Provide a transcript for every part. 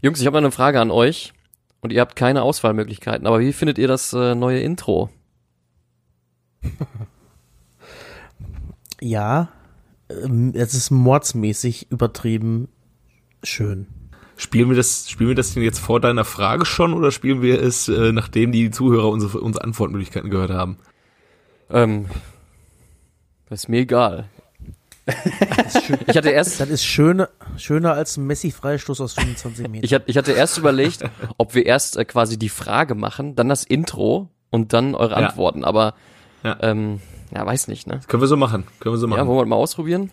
Jungs, ich habe eine Frage an euch und ihr habt keine Auswahlmöglichkeiten, aber wie findet ihr das äh, neue Intro? Ja, ähm, es ist mordsmäßig übertrieben schön. Spielen wir das, spielen wir das denn jetzt vor deiner Frage schon oder spielen wir es, äh, nachdem die Zuhörer unsere, unsere Antwortmöglichkeiten gehört haben? Ähm, das ist mir egal. ich hatte erst. Das ist schöner, schöner als ein Messi-Freistoß aus 25 Metern. Ich, hatte, ich hatte erst überlegt, ob wir erst äh, quasi die Frage machen, dann das Intro und dann eure Ja. Antworten. Aber Ja. ähm, ja, weiß nicht, ne? Können wir so machen. Können wir so machen. Ja, wollen wir mal ausprobieren?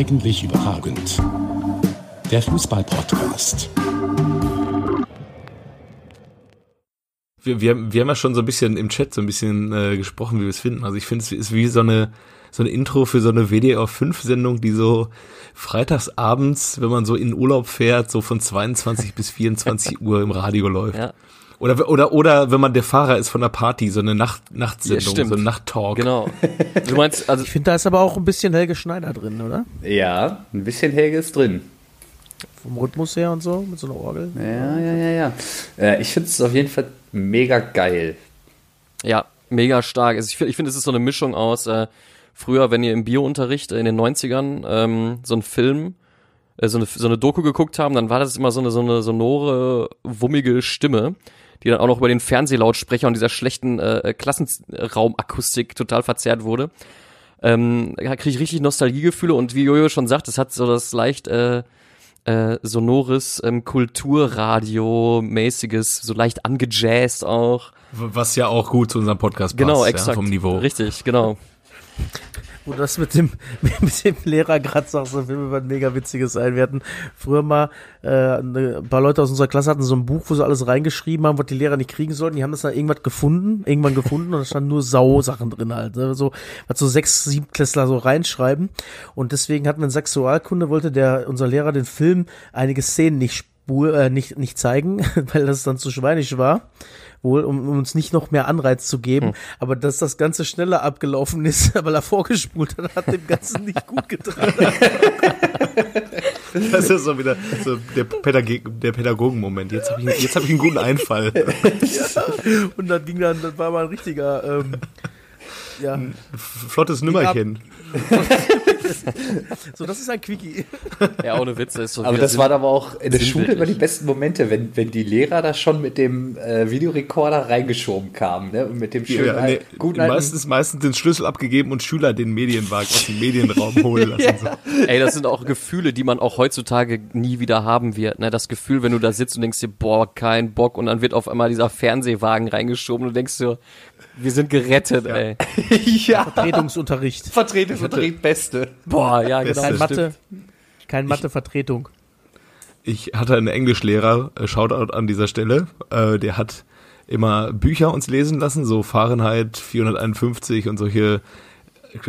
Eigentlich überragend. Der Fußball-Podcast. wir, wir, wir haben ja schon so ein bisschen im Chat so ein bisschen äh, gesprochen, wie wir es finden. Also ich finde, es ist wie so eine so eine Intro für so eine WDR 5 Sendung, die so freitags abends, wenn man so in Urlaub fährt, so von 22 bis 24 Uhr im Radio läuft. Ja. Oder oder oder wenn man der Fahrer ist von der Party, so eine Nacht Nachtsendung, Ja, so ein Nachttalk. Genau. Du meinst, also Ich finde, da ist aber auch ein bisschen Helge Schneider drin, oder? Ja, ein bisschen Helge ist drin. Vom Rhythmus her und so, mit so einer Orgel. Ja, ja, ja, ja. Äh, ich finde es auf jeden Fall mega geil. Ja, mega stark. Also ich finde, ich finde, es ist so eine Mischung aus, äh, früher, wenn ihr im Biounterricht in den 90ern ähm, so einen Film, äh, so, eine, so eine Doku geguckt haben, dann war das immer so eine, so eine sonore, wummige Stimme, die dann auch noch über den Fernsehlautsprecher und dieser schlechten äh, Klassenraumakustik total verzerrt wurde. Ähm, da kriege ich richtig Nostalgiegefühle und wie Jojo schon sagt, es hat so das leicht äh, äh, sonores ähm, Kulturradio-mäßiges, so leicht angejazzt auch. Was ja auch gut zu unserem Podcast passt, Genau, ja, exakt. vom Niveau. Richtig, genau. Wo das mit dem, mit dem Lehrer gerade sagst, das wird mir was mega witziges sein. Wir hatten früher mal, äh, eine- ein paar Leute aus unserer Klasse hatten so ein Buch, wo sie alles reingeschrieben haben, was die Lehrer nicht kriegen sollten. Die haben das dann irgendwas gefunden, irgendwann gefunden und da standen nur Sau-Sachen drin halt. Ne? So, was so sechs, sieben Klässler so reinschreiben. Und deswegen hatten wir in Sexualkunde, wollte der, unser Lehrer den Film einige Szenen nicht spur, äh, nicht, nicht zeigen, weil das dann zu schweinisch war wohl, um, um uns nicht noch mehr Anreiz zu geben. Aber dass das Ganze schneller abgelaufen ist, weil er vorgespult hat, hat dem Ganzen nicht gut getan. Das ist so wieder so der, Pädagog der Pädagogen-Moment. Jetzt habe ich, jetzt hab ich einen guten Einfall. Und dann ging dann, das war mal ein richtiger, ähm, ja, Flottes Nümmerchen. so das ist ein Quickie. Ja, ohne Witz, das ist so Aber das Sinn- waren aber auch in der Schule immer die besten Momente, wenn, wenn die Lehrer da schon mit dem äh, Videorekorder reingeschoben kamen, ne? Und mit dem schönen Ja, nee, guten meistens, meistens den Schlüssel abgegeben und Schüler den Medienwagen aus dem Medienraum holen lassen. so. Ey, das sind auch Gefühle, die man auch heutzutage nie wieder haben wird. Ne? Das Gefühl, wenn du da sitzt und denkst dir, boah, kein Bock, und dann wird auf einmal dieser Fernsehwagen reingeschoben und du denkst dir, wir sind gerettet, ey. ja, Vertretungsunterricht. Vertrete, Vertret, Beste. Boah, ja, genau. Kein Beste. Mathe, kein Mathe-Vertretung. Ich hatte einen Englischlehrer, äh, Shoutout an dieser Stelle, äh, der hat immer Bücher uns lesen lassen, so Fahrenheit 451 und solche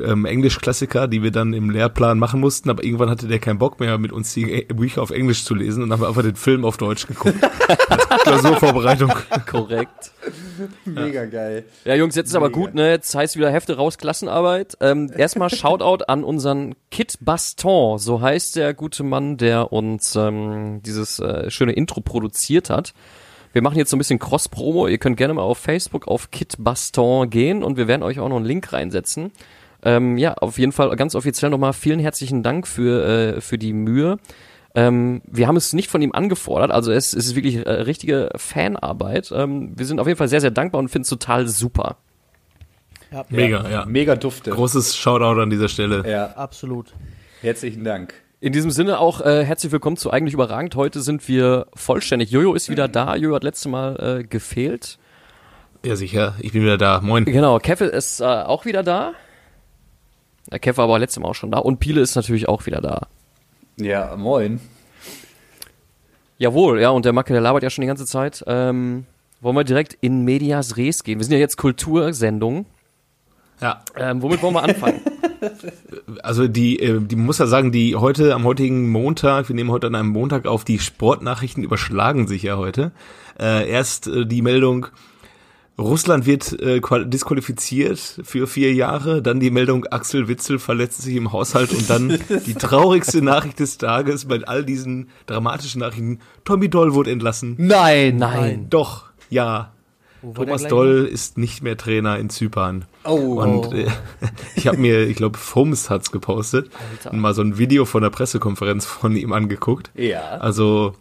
ähm, Englischklassiker, die wir dann im Lehrplan machen mussten, aber irgendwann hatte der keinen Bock mehr, mit uns die Bücher auf Englisch zu lesen und dann haben wir einfach den Film auf Deutsch geguckt. Klausurvorbereitung. Korrekt. Mega geil. Ja, Jungs, jetzt ist aber gut, ne? Jetzt heißt wieder Hefte raus, Klassenarbeit. Ähm, erstmal Shoutout an unseren Kit Baston, so heißt der gute Mann, der uns ähm, dieses äh, schöne Intro produziert hat. Wir machen jetzt so ein bisschen Cross-Promo. Ihr könnt gerne mal auf Facebook auf Kit Baston gehen und wir werden euch auch noch einen Link reinsetzen. Ähm, ja, auf jeden Fall ganz offiziell nochmal vielen herzlichen Dank für, äh, für die Mühe. Ähm, wir haben es nicht von ihm angefordert, also es, es ist wirklich äh, richtige Fanarbeit. Ähm, wir sind auf jeden Fall sehr, sehr dankbar und finden es total super. Ja, Mega, ja. Mega dufte. Großes Shoutout an dieser Stelle. Ja, absolut. herzlichen Dank. In diesem Sinne auch äh, herzlich willkommen zu Eigentlich Überragend. Heute sind wir vollständig. Jojo ist wieder da. Jojo hat letztes Mal äh, gefehlt. Ja, sicher. Ich bin wieder da. Moin. Genau, Kev ist äh, auch wieder da. Der Kev war aber letztes Mal auch schon da. Und Piele ist natürlich auch wieder da. Ja, moin. Jawohl, ja, und der Macke, der labert ja schon die ganze Zeit. Ähm, wollen wir direkt in Medias Res gehen? Wir sind ja jetzt Kultursendung. Ja. Ähm, womit wollen wir anfangen? Also die, äh, die muss ja sagen, die heute am heutigen Montag, wir nehmen heute an einem Montag auf, die Sportnachrichten überschlagen sich ja heute. Äh, erst äh, die Meldung, Russland wird äh, qual- disqualifiziert für vier Jahre, dann die Meldung, Axel Witzel verletzt sich im Haushalt und dann die traurigste Nachricht des Tages bei all diesen dramatischen Nachrichten, Tommy Doll wurde entlassen. Nein. Nein. Doch, ja. Wo Thomas Doll ist nicht mehr Trainer in Zypern. Oh. Und äh, ich habe mir, ich glaube, Fums hat's gepostet, und mal so ein Video von der Pressekonferenz von ihm angeguckt. Ja. Also,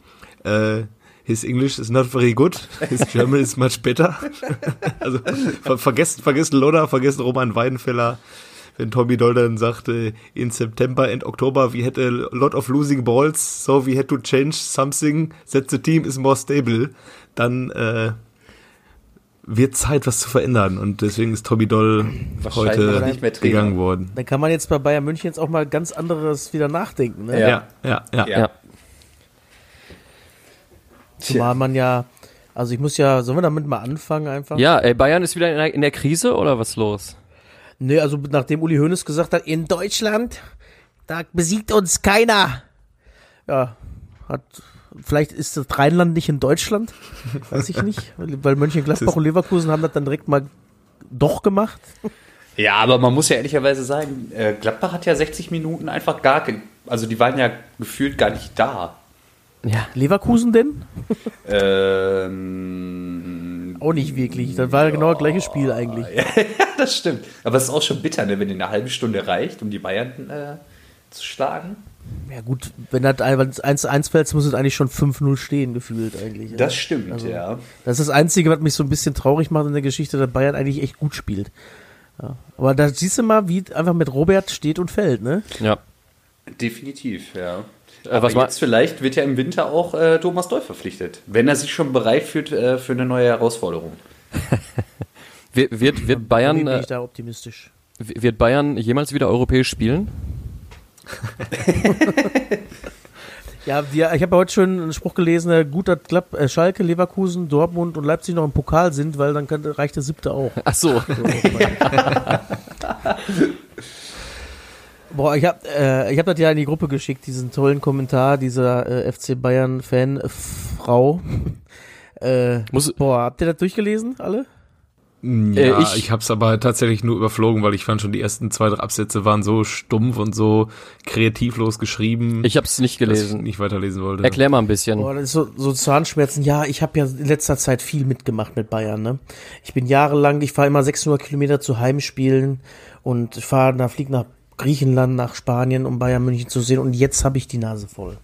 äh, his English is not very good, his German is much better. also ver vergesst, vergesst Lodder, vergesst Roman Weidenfeller. Wenn Tommy Doll dann sagte, in September and October we had a lot of losing balls, so we had to change something that the team is more stable, dann äh, wird Zeit, was zu verändern. Und deswegen ist Tommy Doll heute nicht mehr gegangen worden. Dann kann man jetzt bei Bayern München jetzt auch mal ganz anderes wieder nachdenken. Ne? Ja. Ja, ja, ja. Ja. Zumal man ja, also ich muss ja, sollen wir damit mal anfangen einfach? Ja, ey, Bayern ist wieder in der, in der Krise oder was los? Nee, also nachdem Uli Hoeneß gesagt hat, in Deutschland, da besiegt uns keiner. Ja, hat, vielleicht ist das Rheinland nicht in Deutschland, weiß ich nicht, weil Mönchengladbach und Leverkusen haben das dann direkt mal doch gemacht. Ja, aber man muss ja ehrlicherweise sagen, äh, Gladbach hat ja 60 Minuten einfach gar, also die waren ja gefühlt gar nicht da. Ja. Leverkusen denn? Ähm, Auch nicht wirklich. Das war genau das gleiche Spiel eigentlich. ja, das stimmt. Aber es ist auch schon bitter, ne, wenn eine halbe Stunde reicht, um die Bayern äh, zu schlagen. Ja gut, wenn das 1-1 fällt, muss es eigentlich schon 5-0 stehen, gefühlt eigentlich. Das ja. stimmt, Also- ja. Das ist das Einzige, was mich so ein bisschen traurig macht in der Geschichte, dass Bayern eigentlich echt gut spielt. Ja. Aber da siehst du mal, wie einfach mit Robert steht und fällt, ne? Ja. Definitiv, ja. Äh, Aber was jetzt vielleicht wird ja im Winter auch äh, Thomas Doll verpflichtet, wenn er sich schon bereit fühlt äh, für eine neue Herausforderung. Wird, wird, wird, Bayern, bin äh, ich da optimistisch. wird Bayern jemals wieder europäisch spielen? Ja, die, ich habe heute schon einen Spruch gelesen, äh, gut, dass Glatt, äh, Schalke, Leverkusen, Dortmund und Leipzig noch im Pokal sind, weil dann kann, reicht der siebte auch. Ach so. Boah, ich habe äh, ich hab das ja in die Gruppe geschickt, diesen tollen Kommentar dieser äh, FC Bayern-Fan-Frau. äh, Muss, boah, habt ihr das durchgelesen, alle? Ja, Äh, ich, ich- habe es aber tatsächlich nur überflogen, weil ich fand schon die ersten zwei, drei Absätze waren so stumpf und so kreativlos geschrieben, ich habe es nicht dass ich gelesen. nicht weiterlesen wollte. Erklär mal ein bisschen. Boah, das ist so, so Zahnschmerzen. Ja, ich habe ja in letzter Zeit viel mitgemacht mit Bayern. Ne? Ich bin jahrelang, ich fahre immer 600 Kilometer zu Heimspielen und fahre, da fliege nach Griechenland, nach Spanien, um Bayern München zu sehen. Und jetzt habe ich die Nase voll.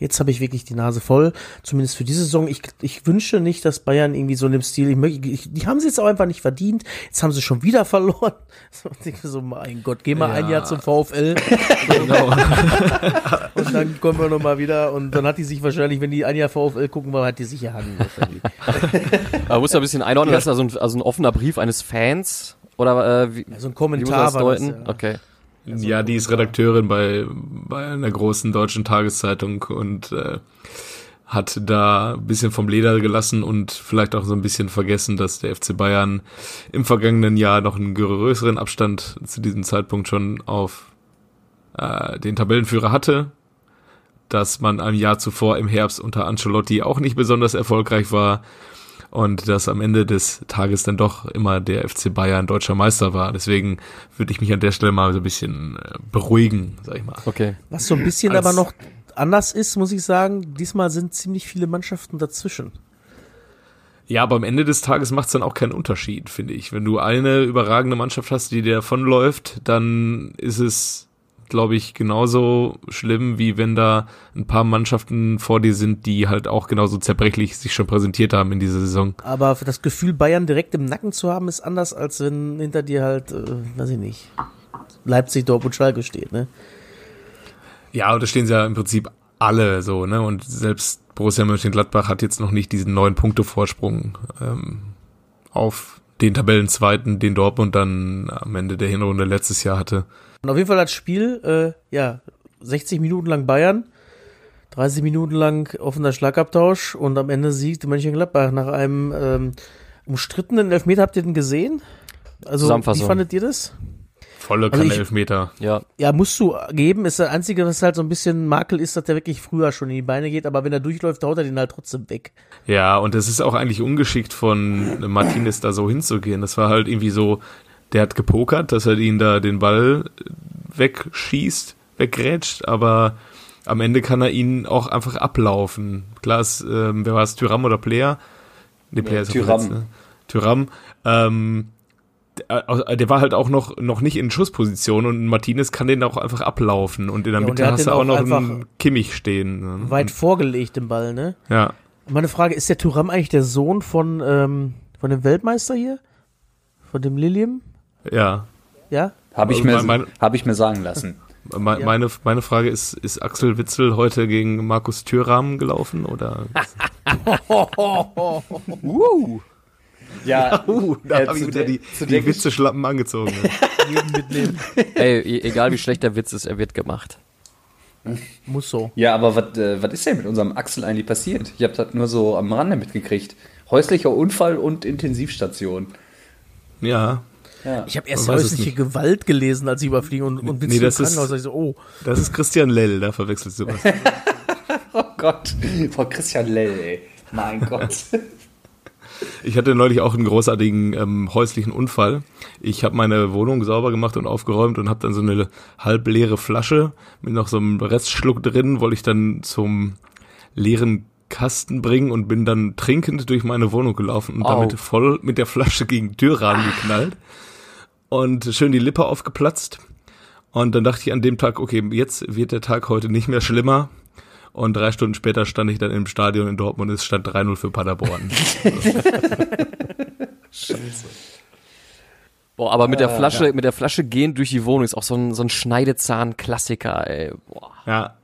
Jetzt habe ich wirklich die Nase voll, zumindest für diese Saison. Ich, ich wünsche nicht, dass Bayern irgendwie so in dem Stil, ich, möchte- ich, die haben sie jetzt auch einfach nicht verdient. Jetzt haben sie schon wieder verloren. So, ich denke so, mein Gott, geh mal ein Jahr zum VfL. Genau. Und dann kommen wir nochmal wieder und dann hat die sich wahrscheinlich, wenn die ein Jahr VfL gucken wollen, hat die sich wahrscheinlich. Aber muss da ein bisschen einordnen lassen, also ein, also ein offener Brief eines Fans? Oder äh, wie, Ja, so ein wie muss Kommentar man das war das, deuten? ja. Okay. Ja, die ist Redakteurin bei, bei einer großen deutschen Tageszeitung und äh, hat da ein bisschen vom Leder gelassen und vielleicht auch so ein bisschen vergessen, dass der FC Bayern im vergangenen Jahr noch einen größeren Abstand zu diesem Zeitpunkt schon auf äh, den Tabellenführer hatte, dass man ein Jahr zuvor im Herbst unter Ancelotti auch nicht besonders erfolgreich war und dass am Ende des Tages dann doch immer der FC Bayern deutscher Meister war. Deswegen würde ich mich an der Stelle mal so ein bisschen äh, beruhigen, sag ich mal. Okay. Was so ein bisschen Als- aber noch anders ist, muss ich sagen, diesmal sind ziemlich viele Mannschaften dazwischen. Ja, aber am Ende des Tages macht es dann auch keinen Unterschied, finde ich. Wenn du eine überragende Mannschaft hast, die dir davonläuft, dann ist es, glaube ich, genauso schlimm, wie wenn da ein paar Mannschaften vor dir sind, die halt auch genauso zerbrechlich sich schon präsentiert haben in dieser Saison. Aber das Gefühl, Bayern direkt im Nacken zu haben, ist anders, als wenn hinter dir halt, äh, weiß ich nicht, Leipzig, Dortmund, Schalke steht, ne? Ja, und da stehen sie ja im Prinzip alle so, ne? Und selbst Borussia Mönchengladbach hat jetzt noch nicht diesen neun Punkte Vorsprung ähm, auf den Tabellenzweiten, den Dortmund dann am Ende der Hinrunde letztes Jahr hatte. Und auf jeden Fall das Spiel, äh, ja, 60 Minuten lang Bayern, 30 Minuten lang offener Schlagabtausch und am Ende siegt Mönchengladbach nach einem ähm, umstrittenen Elfmeter. Habt ihr den gesehen? Also, wie fandet ihr das? Volle Also ich- Elfmeter. Ja, Ja, musst du geben. Ist das Einzige, was halt so ein bisschen Makel ist, dass der wirklich früher schon in die Beine geht, aber wenn er durchläuft, haut er den halt trotzdem weg. Ja, und es ist auch eigentlich ungeschickt von Martinez da so hinzugehen. Das war halt irgendwie so, der hat gepokert, dass er ihn da den Ball wegschießt, weggrätscht, aber am Ende kann er ihn auch einfach ablaufen. Klar ist, ähm, wer war es, Tyram oder Player? Nee, Player ist ja Thuram. verletzt, ne? Tyram. Ähm, der, der war halt auch noch, noch nicht in Schussposition und Martinez kann den auch einfach ablaufen und in der Ja, Mitte hast du auch auch noch einen Kimmich stehen. ne? Weit vorgelegt den Ball, ne? Ja. Meine Frage, ist der Turam eigentlich der Sohn von, ähm, von dem Weltmeister hier? Von dem Lilium? Ja. Ja? Habe ich, Also mir- hab ich mir sagen lassen. Me Ja. meine, meine Frage ist, ist Axel Witzel heute gegen Markus Thüram gelaufen oder? Ja, da äh, habe ich wieder der- die, die Witzeschlappen angezogen. Ey, e- egal wie schlecht der Witz ist, er wird gemacht. Muss so. Ja, aber was äh, was ist denn mit unserem Axel eigentlich passiert? Ich habe das nur so am Rande mitgekriegt. Häuslicher Unfall und Intensivstation. ja, Ja. Ich habe erst häusliche. Gewalt gelesen, als ich überfliegen und, und bin Nee, das ist- Krankenhaus. Ich so, oh, das ist Christian Lell, da verwechselst du was. Oh Gott, Frau Christian Lell, ey. Mein Gott. Ich hatte neulich auch einen großartigen ähm, häuslichen Unfall. Ich habe meine Wohnung sauber gemacht und aufgeräumt und habe dann so eine halbleere Flasche mit noch so einem Restschluck drin, wollte ich dann zum leeren Kasten bringen und bin dann trinkend durch meine Wohnung gelaufen und Au. damit voll mit der Flasche gegen Türrahmen geknallt und schön die Lippe aufgeplatzt. Und dann dachte ich an dem Tag, okay, jetzt wird der Tag heute nicht mehr schlimmer. Und drei Stunden später stand ich dann im Stadion in Dortmund und es stand 3-0 für Paderborn. Boah, aber mit der Flasche, mit der Flasche gehen durch die Wohnung ist auch so ein, so ein Schneidezahn-Klassiker, ey. Boah. Ja.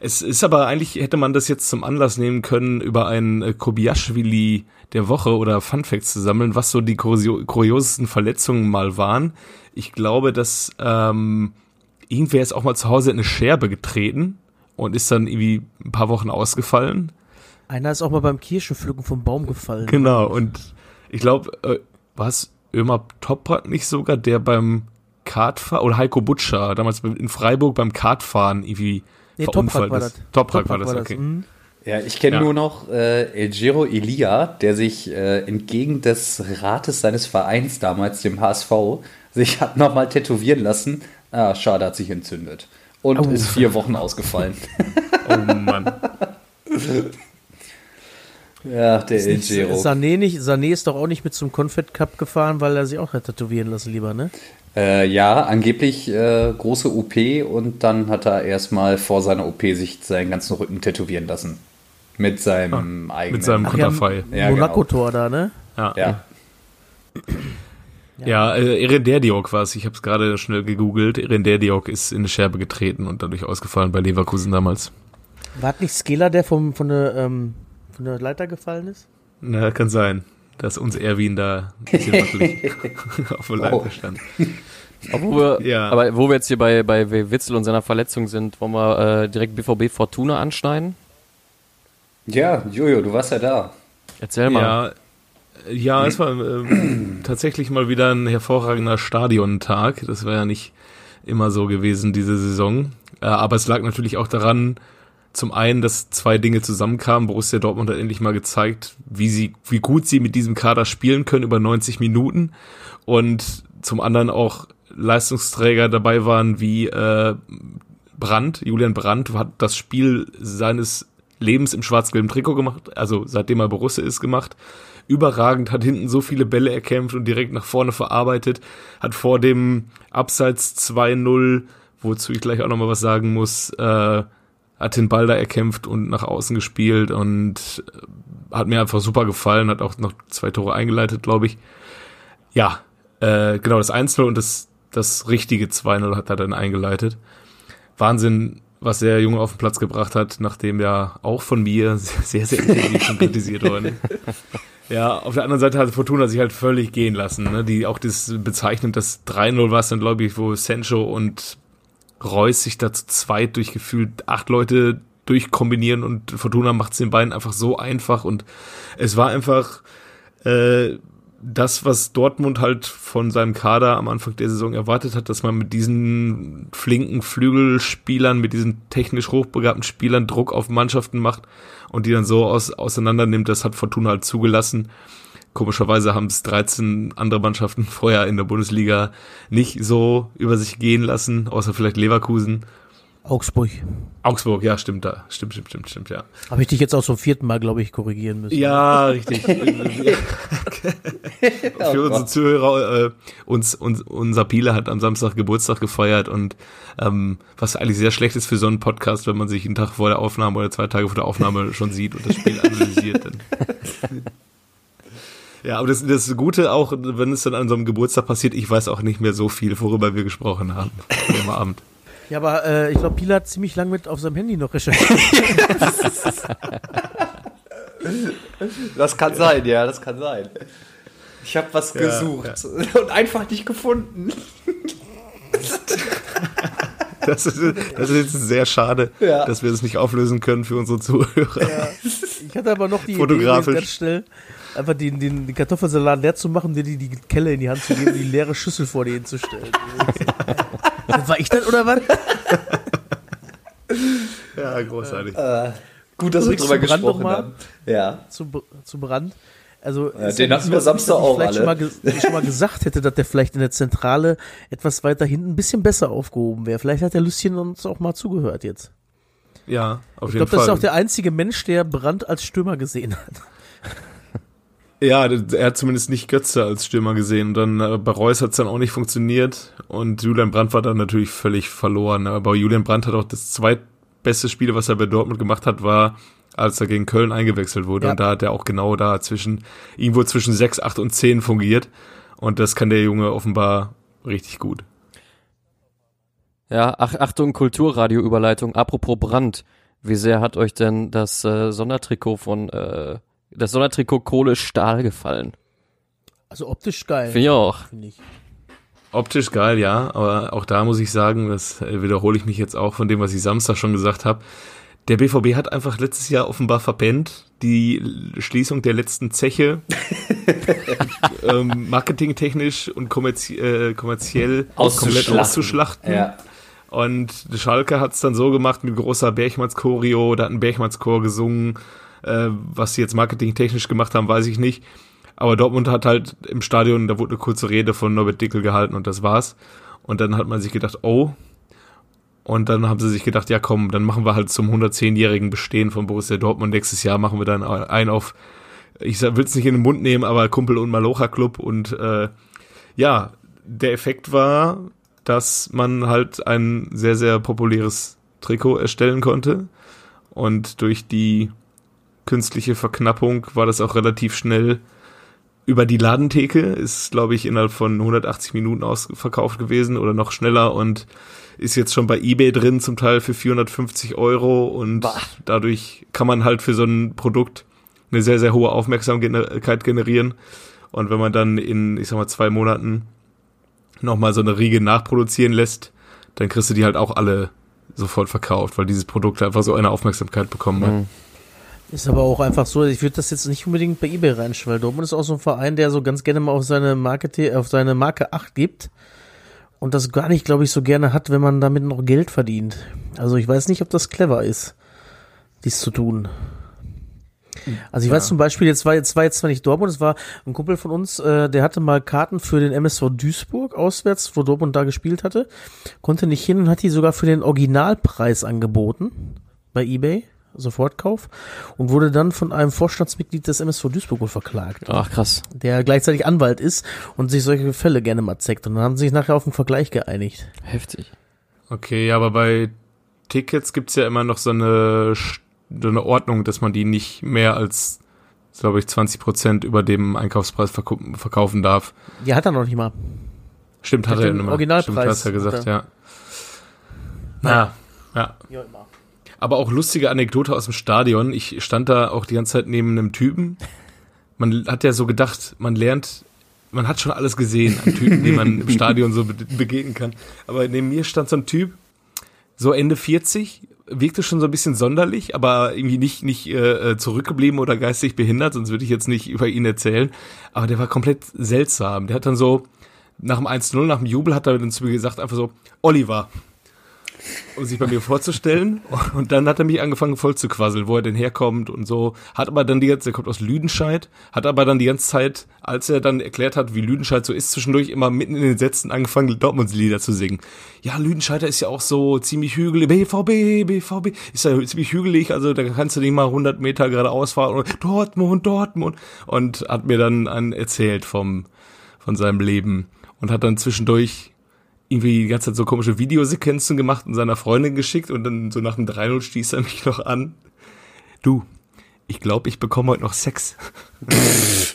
Es ist aber eigentlich, hätte man das jetzt zum Anlass nehmen können, über einen äh, Kobiaschwili der Woche oder Funfacts zu sammeln, was so die kurio kuriosesten Verletzungen mal waren. Ich glaube, dass ähm, irgendwer ist auch mal zu Hause in eine Scherbe getreten und ist dann irgendwie ein paar Wochen ausgefallen. einer ist auch mal beim Kirschenpflücken vom Baum gefallen. Genau, und ich glaube, äh, war es Ömer Toprak nicht sogar, der beim Kartfahren, oder Heiko Butscher, damals in Freiburg beim Kartfahren irgendwie Nee, Toprak war das. Toprak war das, okay. mhm. Ja, ich kenne Ja. nur noch äh, El Giro Elia, der sich äh, entgegen des Rates seines Vereins damals, dem HSV, sich hat nochmal tätowieren lassen. Ah, schade, hat sich entzündet. Und Au. ist vier Wochen ausgefallen. Oh Mann. ja, der Ist Giro. Sané nicht, Sané ist doch auch nicht mit zum Confed Cup gefahren, weil er sich auch hat tätowieren lassen lieber, ne? Äh, ja, angeblich äh, große OP und dann hat er erstmal vor seiner OP sich seinen ganzen Rücken tätowieren lassen. Mit seinem eigenen. Mit seinem ja, Konterfei. Ja, Monaco-Tor da, ne? Ja, Ja. ja äh, Eren Diok war es. Ich habe es gerade schnell gegoogelt. Eren Diok ist in eine Scherbe getreten und dadurch ausgefallen bei Leverkusen damals. War nicht Skela, der vom, von, der, ähm, von der Leiter gefallen ist? Na, kann sein, dass uns Erwin da ein bisschen wackelig auf der Leiter Oh. stand. Obwohl wir, Ja. Aber wo wir jetzt hier bei, bei Witzel und seiner Verletzung sind, wollen wir äh, direkt BVB Fortuna anschneiden? ja, Jojo, du warst ja da. Erzähl mal. Ja, ja, es war ähm, tatsächlich mal wieder ein hervorragender Stadiontag. Das war ja nicht immer so gewesen diese Saison. Äh, aber es lag natürlich auch daran, zum einen, dass zwei Dinge zusammenkamen. Borussia Dortmund hat endlich mal gezeigt, wie sie, wie gut sie mit diesem Kader spielen können über 90 Minuten. Und zum anderen auch Leistungsträger dabei waren wie äh, Brandt, Julian Brandt hat das Spiel seines Lebens im schwarz-gelben Trikot gemacht, also seitdem er Borussia ist gemacht. Überragend, hat hinten so viele Bälle erkämpft und direkt nach vorne verarbeitet, hat vor dem Abseits 2-0, wozu ich gleich auch nochmal was sagen muss, äh, hat den Ball da erkämpft und nach außen gespielt und äh, hat mir einfach super gefallen, hat auch noch zwei Tore eingeleitet, glaube ich. Ja, äh, genau, das 1-0 und das, das richtige 2-0 hat er dann eingeleitet. Wahnsinn, was der Junge auf den Platz gebracht hat, nachdem ja auch von mir sehr, sehr intensiv kritisiert worden ist. Ja, auf der anderen Seite hat Fortuna sich halt völlig gehen lassen. Ne? Die auch das bezeichnet, das 3-0 war es dann, glaube ich, wo Sancho und Reus sich da zu zweit durchgefühlt acht Leute durchkombinieren und Fortuna macht es den beiden einfach so einfach und es war einfach äh, das, was Dortmund halt von seinem Kader am Anfang der Saison erwartet hat, dass man mit diesen flinken Flügelspielern, mit diesen technisch hochbegabten Spielern Druck auf Mannschaften macht und die dann so aus, auseinander nimmt, das hat Fortuna halt zugelassen. Komischerweise haben es 13 andere Mannschaften vorher in der Bundesliga nicht so über sich gehen lassen, außer vielleicht Leverkusen. Augsburg. Augsburg, ja, stimmt da. Stimmt, stimmt, stimmt, stimmt, ja. Habe ich dich jetzt auch zum vierten Mal, glaube ich, korrigieren müssen. Ja, richtig. Für unsere Zuhörer, äh, uns, uns, unser Pile hat am Samstag Geburtstag gefeiert und ähm, was eigentlich sehr schlecht ist für so einen Podcast, wenn man sich einen Tag vor der Aufnahme oder zwei Tage vor der Aufnahme schon sieht und das Spiel analysiert. Dann. Ja, aber das, das Gute auch, wenn es dann an so einem Geburtstag passiert, ich weiß auch nicht mehr so viel, worüber wir gesprochen haben dem Abend. Ja, aber äh, ich glaube, Pila hat ziemlich lang mit auf seinem Handy noch recherchiert. Das kann sein, ja, das kann sein. Ich habe was Ja, gesucht und einfach nicht gefunden. Das ist, das ist jetzt sehr schade, Ja. dass wir das nicht auflösen können für unsere Zuhörer. Ich hatte aber noch die Fotografisch. Idee, ganz schnell einfach den, den, den Kartoffelsalat leer zu machen, dir die, die Kelle in die Hand zu geben und die leere Schüssel vor dir hinzustellen. War ich das oder was? Ja, großartig. Gut, dass wir drüber gesprochen noch mal. haben. Ja. Zu, zu Brand. Also, Ja, den hatten wir Samstag ich auch vielleicht alle. Schon mal, schon mal gesagt hätte, dass der vielleicht in der Zentrale etwas weiter hinten ein bisschen besser aufgehoben wäre. Vielleicht hat der Lüsschen uns auch mal zugehört jetzt. Ja, auf Ich jeden glaube, das ist Fall. auch der einzige Mensch, der Brand als Stürmer gesehen hat. Ja, er hat zumindest nicht Götze als Stürmer gesehen. Und dann äh, bei Reus hat es dann auch nicht funktioniert. Und Julian Brandt war dann natürlich völlig verloren. Aber Julian Brandt hat auch das zweitbeste Spiel, was er bei Dortmund gemacht hat, war, als er gegen Köln eingewechselt wurde. Ja. Und da hat er auch genau da zwischen, irgendwo zwischen 6, 8 und 10 fungiert. Und das kann der Junge offenbar richtig gut. Ja, ach, Achtung, Kulturradio-Überleitung. Apropos Brand. Wie sehr hat euch denn das äh, Sondertrikot von, äh, das Sondertrikot Kohle Stahl gefallen? Also optisch geil. Finde ich auch. Finde ich. Optisch geil, ja, aber auch da muss ich sagen, das äh, wiederhole ich mich jetzt auch von dem, was ich Samstag schon gesagt habe. Der BVB hat einfach letztes Jahr offenbar verpennt, die Schließung der letzten Zeche ähm, marketingtechnisch und kommerzie äh, kommerziell komplett Auszuschlachten. auszuschlachten. Ja. Und Schalke hat es dann so gemacht mit großer Berchmanns-Choreo, da hat ein Berchmanns-Chor gesungen. Äh, was sie jetzt marketingtechnisch gemacht haben, weiß ich nicht. Aber Dortmund hat halt im Stadion, da wurde eine kurze Rede von Norbert Dickel gehalten und das war's. Und dann hat man sich gedacht, oh. Und dann haben sie sich gedacht, ja komm, dann machen wir halt zum 110-jährigen Bestehen von Borussia Dortmund. Nächstes Jahr machen wir dann ein auf, ich will es nicht in den Mund nehmen, aber Kumpel und Malocha Club. Und äh, ja, der Effekt war, dass man halt ein sehr, sehr populäres Trikot erstellen konnte. Und durch die künstliche Verknappung war das auch relativ schnell über die Ladentheke. Ist, glaube ich, innerhalb von 180 Minuten ausverkauft gewesen oder noch schneller und ist jetzt schon bei eBay drin, zum Teil für 450 Euro. Und dadurch kann man halt für so ein Produkt eine sehr, sehr hohe Aufmerksamkeit generieren. Und wenn man dann in, ich sag mal, zwei Monaten nochmal so eine Riege nachproduzieren lässt, dann kriegst du die halt auch alle sofort verkauft, weil dieses Produkt einfach so eine Aufmerksamkeit bekommen hat. Mhm. Ist aber auch einfach so, ich würde das jetzt nicht unbedingt bei eBay reinstellen, weil Dortmund ist auch so ein Verein, der so ganz gerne mal auf seine Marke, auf seine Marke Acht gibt und das gar nicht, glaube ich, so gerne hat, wenn man damit noch Geld verdient. Also ich weiß nicht, ob das clever ist, dies zu tun. Also ich weiß zum Beispiel, jetzt war jetzt war jetzt zwar nicht Dortmund, es war ein Kumpel von uns, äh, der hatte mal Karten für den MSV Duisburg auswärts, wo Dortmund da gespielt hatte, konnte nicht hin und hat die sogar für den Originalpreis angeboten bei eBay. Sofortkauf und wurde dann von einem Vorstandsmitglied des MSV Duisburg wohl verklagt, Ach, krass. der gleichzeitig Anwalt ist und sich solche Fälle gerne mal zeigt. Und dann haben sie sich nachher auf einen Vergleich geeinigt. Heftig. Okay, ja, aber bei Tickets gibt's ja immer noch so eine, so eine Ordnung, dass man die nicht mehr als, glaube ich, 20 Prozent über dem Einkaufspreis verkau- verkaufen darf. Die hat er noch nicht mal. Stimmt, hat Mit er ja immer. Originalpreis Stimmt, hast ja gesagt, hat er. ja. Naja, ja. Ja, immer. Aber auch lustige Anekdote aus dem Stadion. Ich stand da auch die ganze Zeit neben einem Typen. Man hat ja so gedacht, man lernt, man hat schon alles gesehen an Typen, die man im Stadion so be begegnen kann. Aber neben mir stand so ein Typ, so Ende 40, wirkte schon so ein bisschen sonderlich, aber irgendwie nicht, nicht äh, zurückgeblieben oder geistig behindert, sonst würde ich jetzt nicht über ihn erzählen. Aber der war komplett seltsam. Der hat dann so, nach dem 1-0, nach dem Jubel, hat er dann zu mir gesagt, einfach so, Oliver. Um sich bei mir vorzustellen. Und dann hat er mich angefangen voll zu quasseln, wo er denn herkommt und so. Hat aber dann die ganze, er kommt aus Lüdenscheid, hat aber dann die ganze Zeit, als er dann erklärt hat, wie Lüdenscheid so ist, zwischendurch immer mitten in den Sätzen angefangen, Dortmunds Lieder zu singen. Ja, Lüdenscheider ist ja auch so ziemlich hügelig. BVB, BVB, ist ja ziemlich hügelig, also da kannst du nicht mal 100 Meter geradeaus fahren. Und Dortmund, Dortmund. Und hat mir dann an erzählt vom, von seinem Leben. Und hat dann zwischendurch irgendwie die ganze Zeit so komische Videosequenzen gemacht und seiner Freundin geschickt und dann so nach dem 3-0 stieß er mich noch an. Du, ich glaube, ich bekomme heute noch Sex.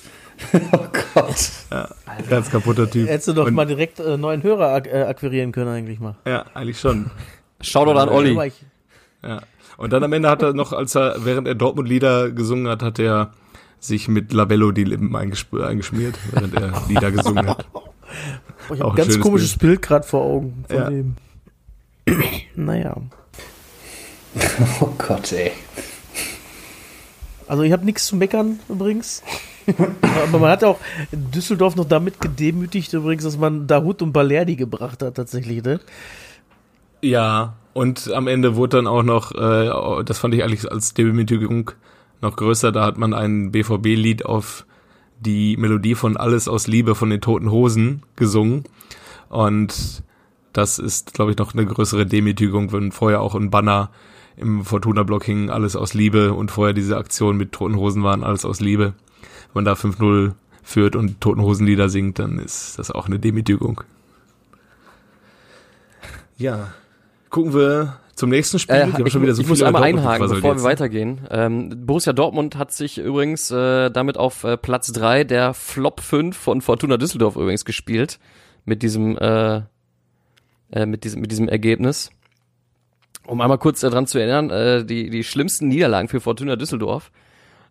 Oh Gott. Ja, ganz kaputter Typ. Hättest du doch und, mal direkt äh, neuen Hörer ak äh, akquirieren können eigentlich mal. Ja, eigentlich schon. Shoutout an Aber Olli. Ja. Und dann am Ende hat er noch, als er, während er Dortmund-Lieder gesungen hat, hat er sich mit Labello die Lippen eingeschmiert, während er Lieder gesungen hat. Boah, ich habe ein ein ganz komisches Bild, gerade vor Augen von Ja. dem. naja. Oh Gott, ey. Also ich habe nichts zu meckern übrigens. Aber man hat auch in Düsseldorf noch damit gedemütigt übrigens, dass man Dahut und Balerdi gebracht hat tatsächlich, ne? Ja, und am Ende wurde dann auch noch, äh, das fand ich eigentlich als Demütigung noch größer, da hat man ein BVB-Lied auf die Melodie von Alles aus Liebe von den Toten Hosen gesungen. Und das ist, glaube ich, noch eine größere Demütigung, wenn vorher auch ein Banner im Fortuna-Block hing, Alles aus Liebe und vorher diese Aktion mit Toten Hosen waren, Alles aus Liebe. Wenn man da 5-0 führt und Toten Hosen-Lieder singt, dann ist das auch eine Demütigung. Ja. Gucken wir zum nächsten Spiel. Äh, ich, schon wieder so ich muss einmal einhaken, bevor wir weitergehen. Ähm, Borussia Dortmund hat sich übrigens äh, damit auf äh, Platz drei der Flop 5 von Fortuna Düsseldorf übrigens gespielt. Mit diesem, äh, äh, mit diesem, mit diesem Ergebnis. Um einmal kurz daran zu erinnern, äh, die, die schlimmsten Niederlagen für Fortuna Düsseldorf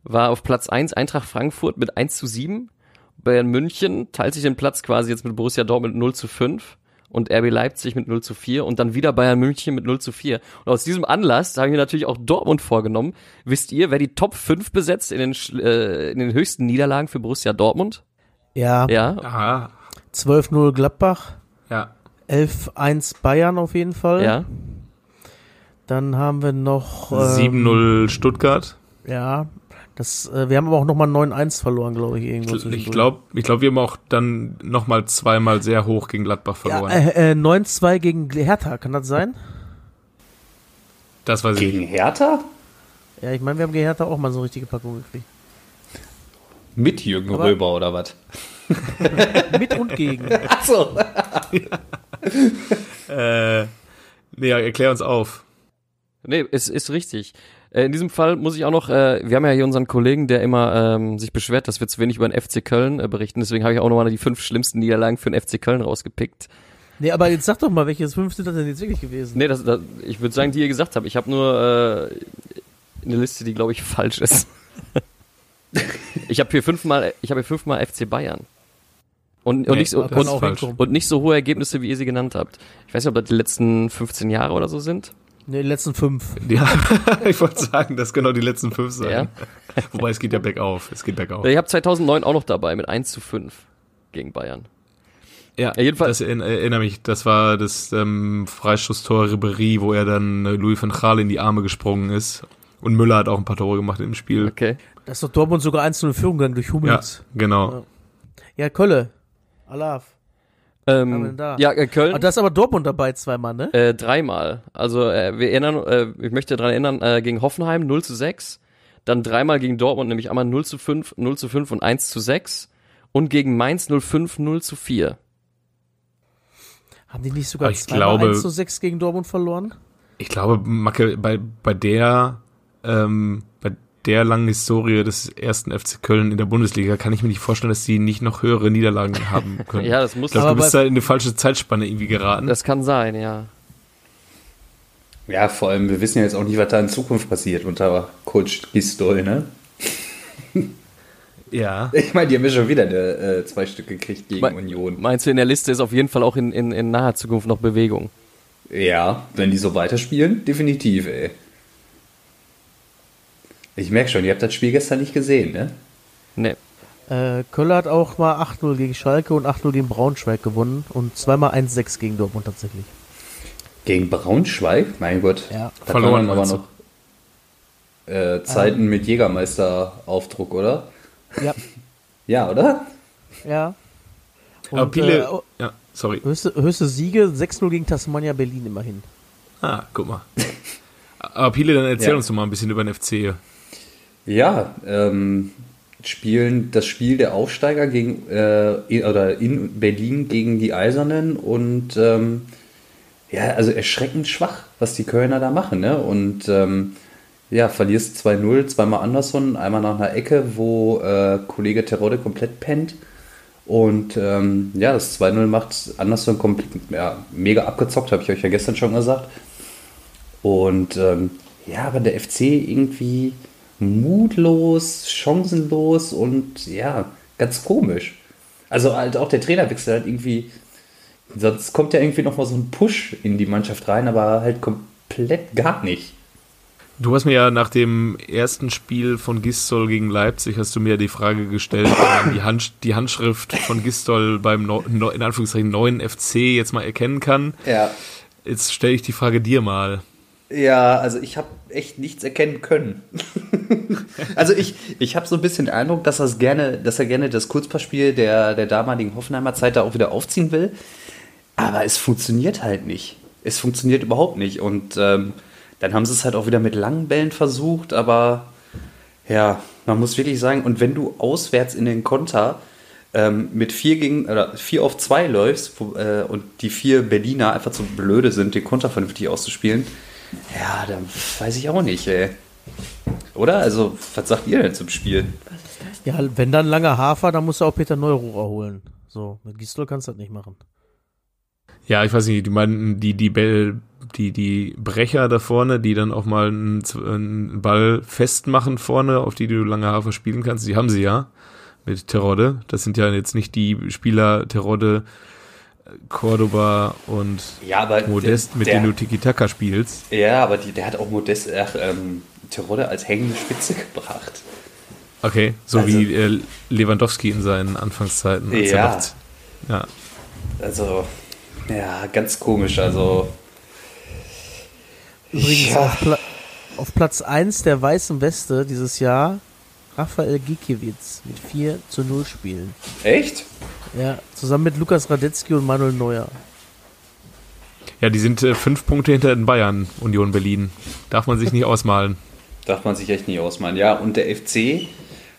war auf Platz 1 Eintracht Frankfurt mit 1 zu 7. Bayern München teilt sich den Platz quasi jetzt mit Borussia Dortmund 0 zu 5 und RB Leipzig mit 0 zu 4 und dann wieder Bayern München mit 0 zu 4. Und aus diesem Anlass habe ich mir natürlich auch Dortmund vorgenommen. Wisst ihr, wer die Top 5 besetzt in den, äh, in den höchsten Niederlagen für Borussia Dortmund? Ja, Ja, Aha, 12-0 Gladbach, ja. 11-1 Bayern auf jeden Fall. ja. Dann haben wir noch ähm, 7-0 Stuttgart. Ja, das, äh, wir haben aber auch nochmal 9-1 verloren, glaube ich, irgendwo. Ich glaube, ich glaub, wir haben auch dann nochmal zweimal sehr hoch gegen Gladbach Ja, verloren. äh, äh, 9-2 gegen Hertha, kann das sein? das weiß ich Gegen Hertha? Ja, ich meine, wir haben gegen Hertha auch mal so eine richtige Packung gekriegt. Mit Jürgen Aber- Röber oder was? Mit und gegen. Achso. Äh, nee, ja, erklär uns auf. Nee, ist, ist richtig. Äh, in diesem Fall muss ich auch noch, äh, wir haben ja hier unseren Kollegen, der immer ähm, sich beschwert, dass wir zu wenig über den FC Köln äh, berichten. Deswegen habe ich auch nochmal die fünf schlimmsten Niederlagen für den FC Köln rausgepickt. Nee, aber jetzt sag doch mal, welches fünf sind das denn jetzt wirklich gewesen? Nee, das, das, ich würde sagen, die ihr gesagt habt. Ich habe nur äh, eine Liste, die glaube ich falsch ist. ich habe hier fünfmal, ich habe hier fünfmal FC Bayern. Und, und, Nee, nicht so, hinkommen. und nicht so hohe Ergebnisse, wie ihr sie genannt habt. Ich weiß nicht, ob das die letzten 15 Jahre oder so sind. Nee, die letzten fünf. Ja, ich wollte sagen, das können auch die letzten fünf sein. Ja. Wobei es geht ja bergauf. Es geht bergauf. Ich habe 2009 auch noch dabei mit 1 zu 5 gegen Bayern. Ja, Ja, jedenfalls- das erinn- erinnere mich. Das war das ähm, Freistoßtor Ribéry, wo er dann äh, Louis van Gaal in die Arme gesprungen ist. Und Müller hat auch ein paar Tore gemacht im Spiel. Okay. Da ist doch Dortmund sogar 1 in Führung gegangen durch Ja, Hummels. genau. Ja, Kölle. Alaf. Ähm, da? ja, äh, Köln. Ah, da ist aber Dortmund dabei zweimal, ne? Äh, dreimal. Also äh, wir erinnern, äh, ich möchte daran erinnern, äh, gegen Hoffenheim 0 zu 6, dann dreimal gegen Dortmund, nämlich einmal 0 zu 5, 0 zu 5 und 1 zu 6 und gegen Mainz 05 0 zu 4. Haben die nicht sogar ich zweimal glaube- 1 zu 6 gegen Dortmund verloren? Ich glaube, Macke, bei, bei der, ähm, bei der langen Historie des ersten FC Köln in der Bundesliga kann ich mir nicht vorstellen, dass sie nicht noch höhere Niederlagen haben können. Ja, das muss ich glaube, Aber du bist da in eine falsche Zeitspanne irgendwie geraten. das kann sein, ja. Ja, vor allem, wir wissen ja jetzt auch nicht, was da in Zukunft passiert unter Coach Gistol, ne? ja. Ich meine, die haben ja schon wieder eine, äh, zwei Stück gekriegt gegen Me- Union. Meinst du, in der Liste ist auf jeden Fall auch in, in, in naher Zukunft noch Bewegung? Ja, wenn die so weiterspielen, definitiv, ey. Ich merke schon, ihr habt das Spiel gestern nicht gesehen, ne? Nee. Äh, Köller hat auch mal 8-0 gegen Schalke und 8-0 gegen Braunschweig gewonnen und zweimal 1-6 gegen Dortmund tatsächlich. Gegen Braunschweig? Mein Gott. Ja. Da Verloren, aber noch äh, Zeiten mit Jägermeister-Aufdruck, oder? Ja, Ja, oder? ja. Und, Aber viele, äh, ja, sorry. höchste, höchste Siege, 6-0 gegen Tasmania Berlin immerhin. Ah, guck mal. Aber Pile, dann erzähl Ja. uns doch mal ein bisschen über den FC. Ja, ähm, spielen das Spiel der Aufsteiger gegen äh, in, oder in Berlin gegen die Eisernen und ähm, ja, also erschreckend schwach, was die Kölner da machen, ne? Und ähm, ja, verlierst 2-0, zweimal Anderson, einmal nach einer Ecke, wo äh, Kollege Terodde komplett pennt. Und ähm, ja, das 2-0 macht Anderson komplett, ja, mega abgezockt, habe ich euch ja gestern schon gesagt. Und ähm, ja, aber der FC irgendwie mutlos, chancenlos und ja, ganz komisch. Also halt auch der Trainerwechsel halt irgendwie, sonst kommt ja irgendwie nochmal so ein Push in die Mannschaft rein, aber halt komplett gar nicht. Du hast mir ja nach dem ersten Spiel von Gistol gegen Leipzig, hast du mir die Frage gestellt, ob man die, Hand, die Handschrift von Gistol beim no, no, in Anführungszeichen neuen FC jetzt mal erkennen kann. Ja. Jetzt stelle ich die Frage dir mal. Ja, also ich habe echt nichts erkennen können. also ich, ich habe so ein bisschen den Eindruck, dass, er's gerne, dass er gerne das Kurzpassspiel der, der damaligen Hoffenheimer Zeit da auch wieder aufziehen will. Aber es funktioniert halt nicht. Es funktioniert überhaupt nicht. Und ähm, dann haben sie es halt auch wieder mit langen Bällen versucht. Aber ja, man muss wirklich sagen, und wenn du auswärts in den Konter ähm, mit vier gegen oder vier auf zwei läufst wo, äh, und die vier Berliner einfach zu blöde sind, den Konter vernünftig auszuspielen, ja, dann weiß ich auch nicht, ey. Oder? Also, was sagt ihr denn zum Spiel? Ja, wenn dann langer Hafer, dann musst du auch Peter Neururer holen. So, mit Gistol kannst du das nicht machen. Ja, ich weiß nicht, die meinten, die, die Bell, die, die Brecher da vorne, die dann auch mal einen, einen Ball festmachen vorne, auf die du lange Hafer spielen kannst, die haben sie ja mit Terodde. Das sind ja jetzt nicht die Spieler Terodde, Cordoba und Ja, aber Modest, mit der, denen du Tiki-Taka spielst. Ja, aber die, der hat auch Modest, ach, ähm, Terodde als hängende Spitze gebracht. Okay, so Also- wie äh, Lewandowski in seinen Anfangszeiten. als er Ja. noch- ja. Also, ja, ganz komisch. Also, Übrigens Ja. auf, Pla auf Platz 1 der weißen Weste dieses Jahr Rafael Gikiewicz mit 4 zu 0 Spielen. echt? Ja, zusammen mit Lukas Radetzky und Manuel Neuer. ja, die sind äh, fünf Punkte hinter den Bayern, Union Berlin. Darf man sich nicht ausmalen. Darf man sich echt nicht ausmalen. Ja, und der FC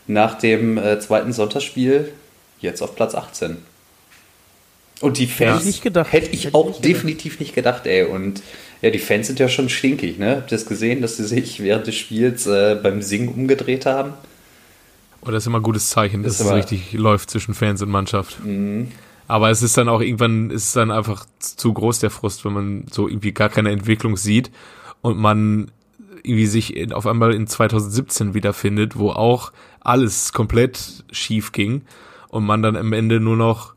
nach dem äh, zweiten Sonntagsspiel jetzt auf Platz 18. Und die Fans Hätte ich nicht gedacht. hätte ich Hätte auch nicht gedacht. definitiv nicht gedacht, ey. Und ja, die Fans sind ja schon stinkig, ne? Habt ihr das gesehen, dass sie sich während des Spiels äh, beim Singen umgedreht haben? Und das ist immer ein gutes Zeichen, dass es richtig läuft zwischen Fans und Mannschaft. Aber es ist dann auch irgendwann, ist es dann einfach zu groß der Frust, wenn man so irgendwie gar keine Entwicklung sieht und man irgendwie sich in, auf einmal in 2017 wiederfindet, wo auch alles komplett schief ging und man dann am Ende nur noch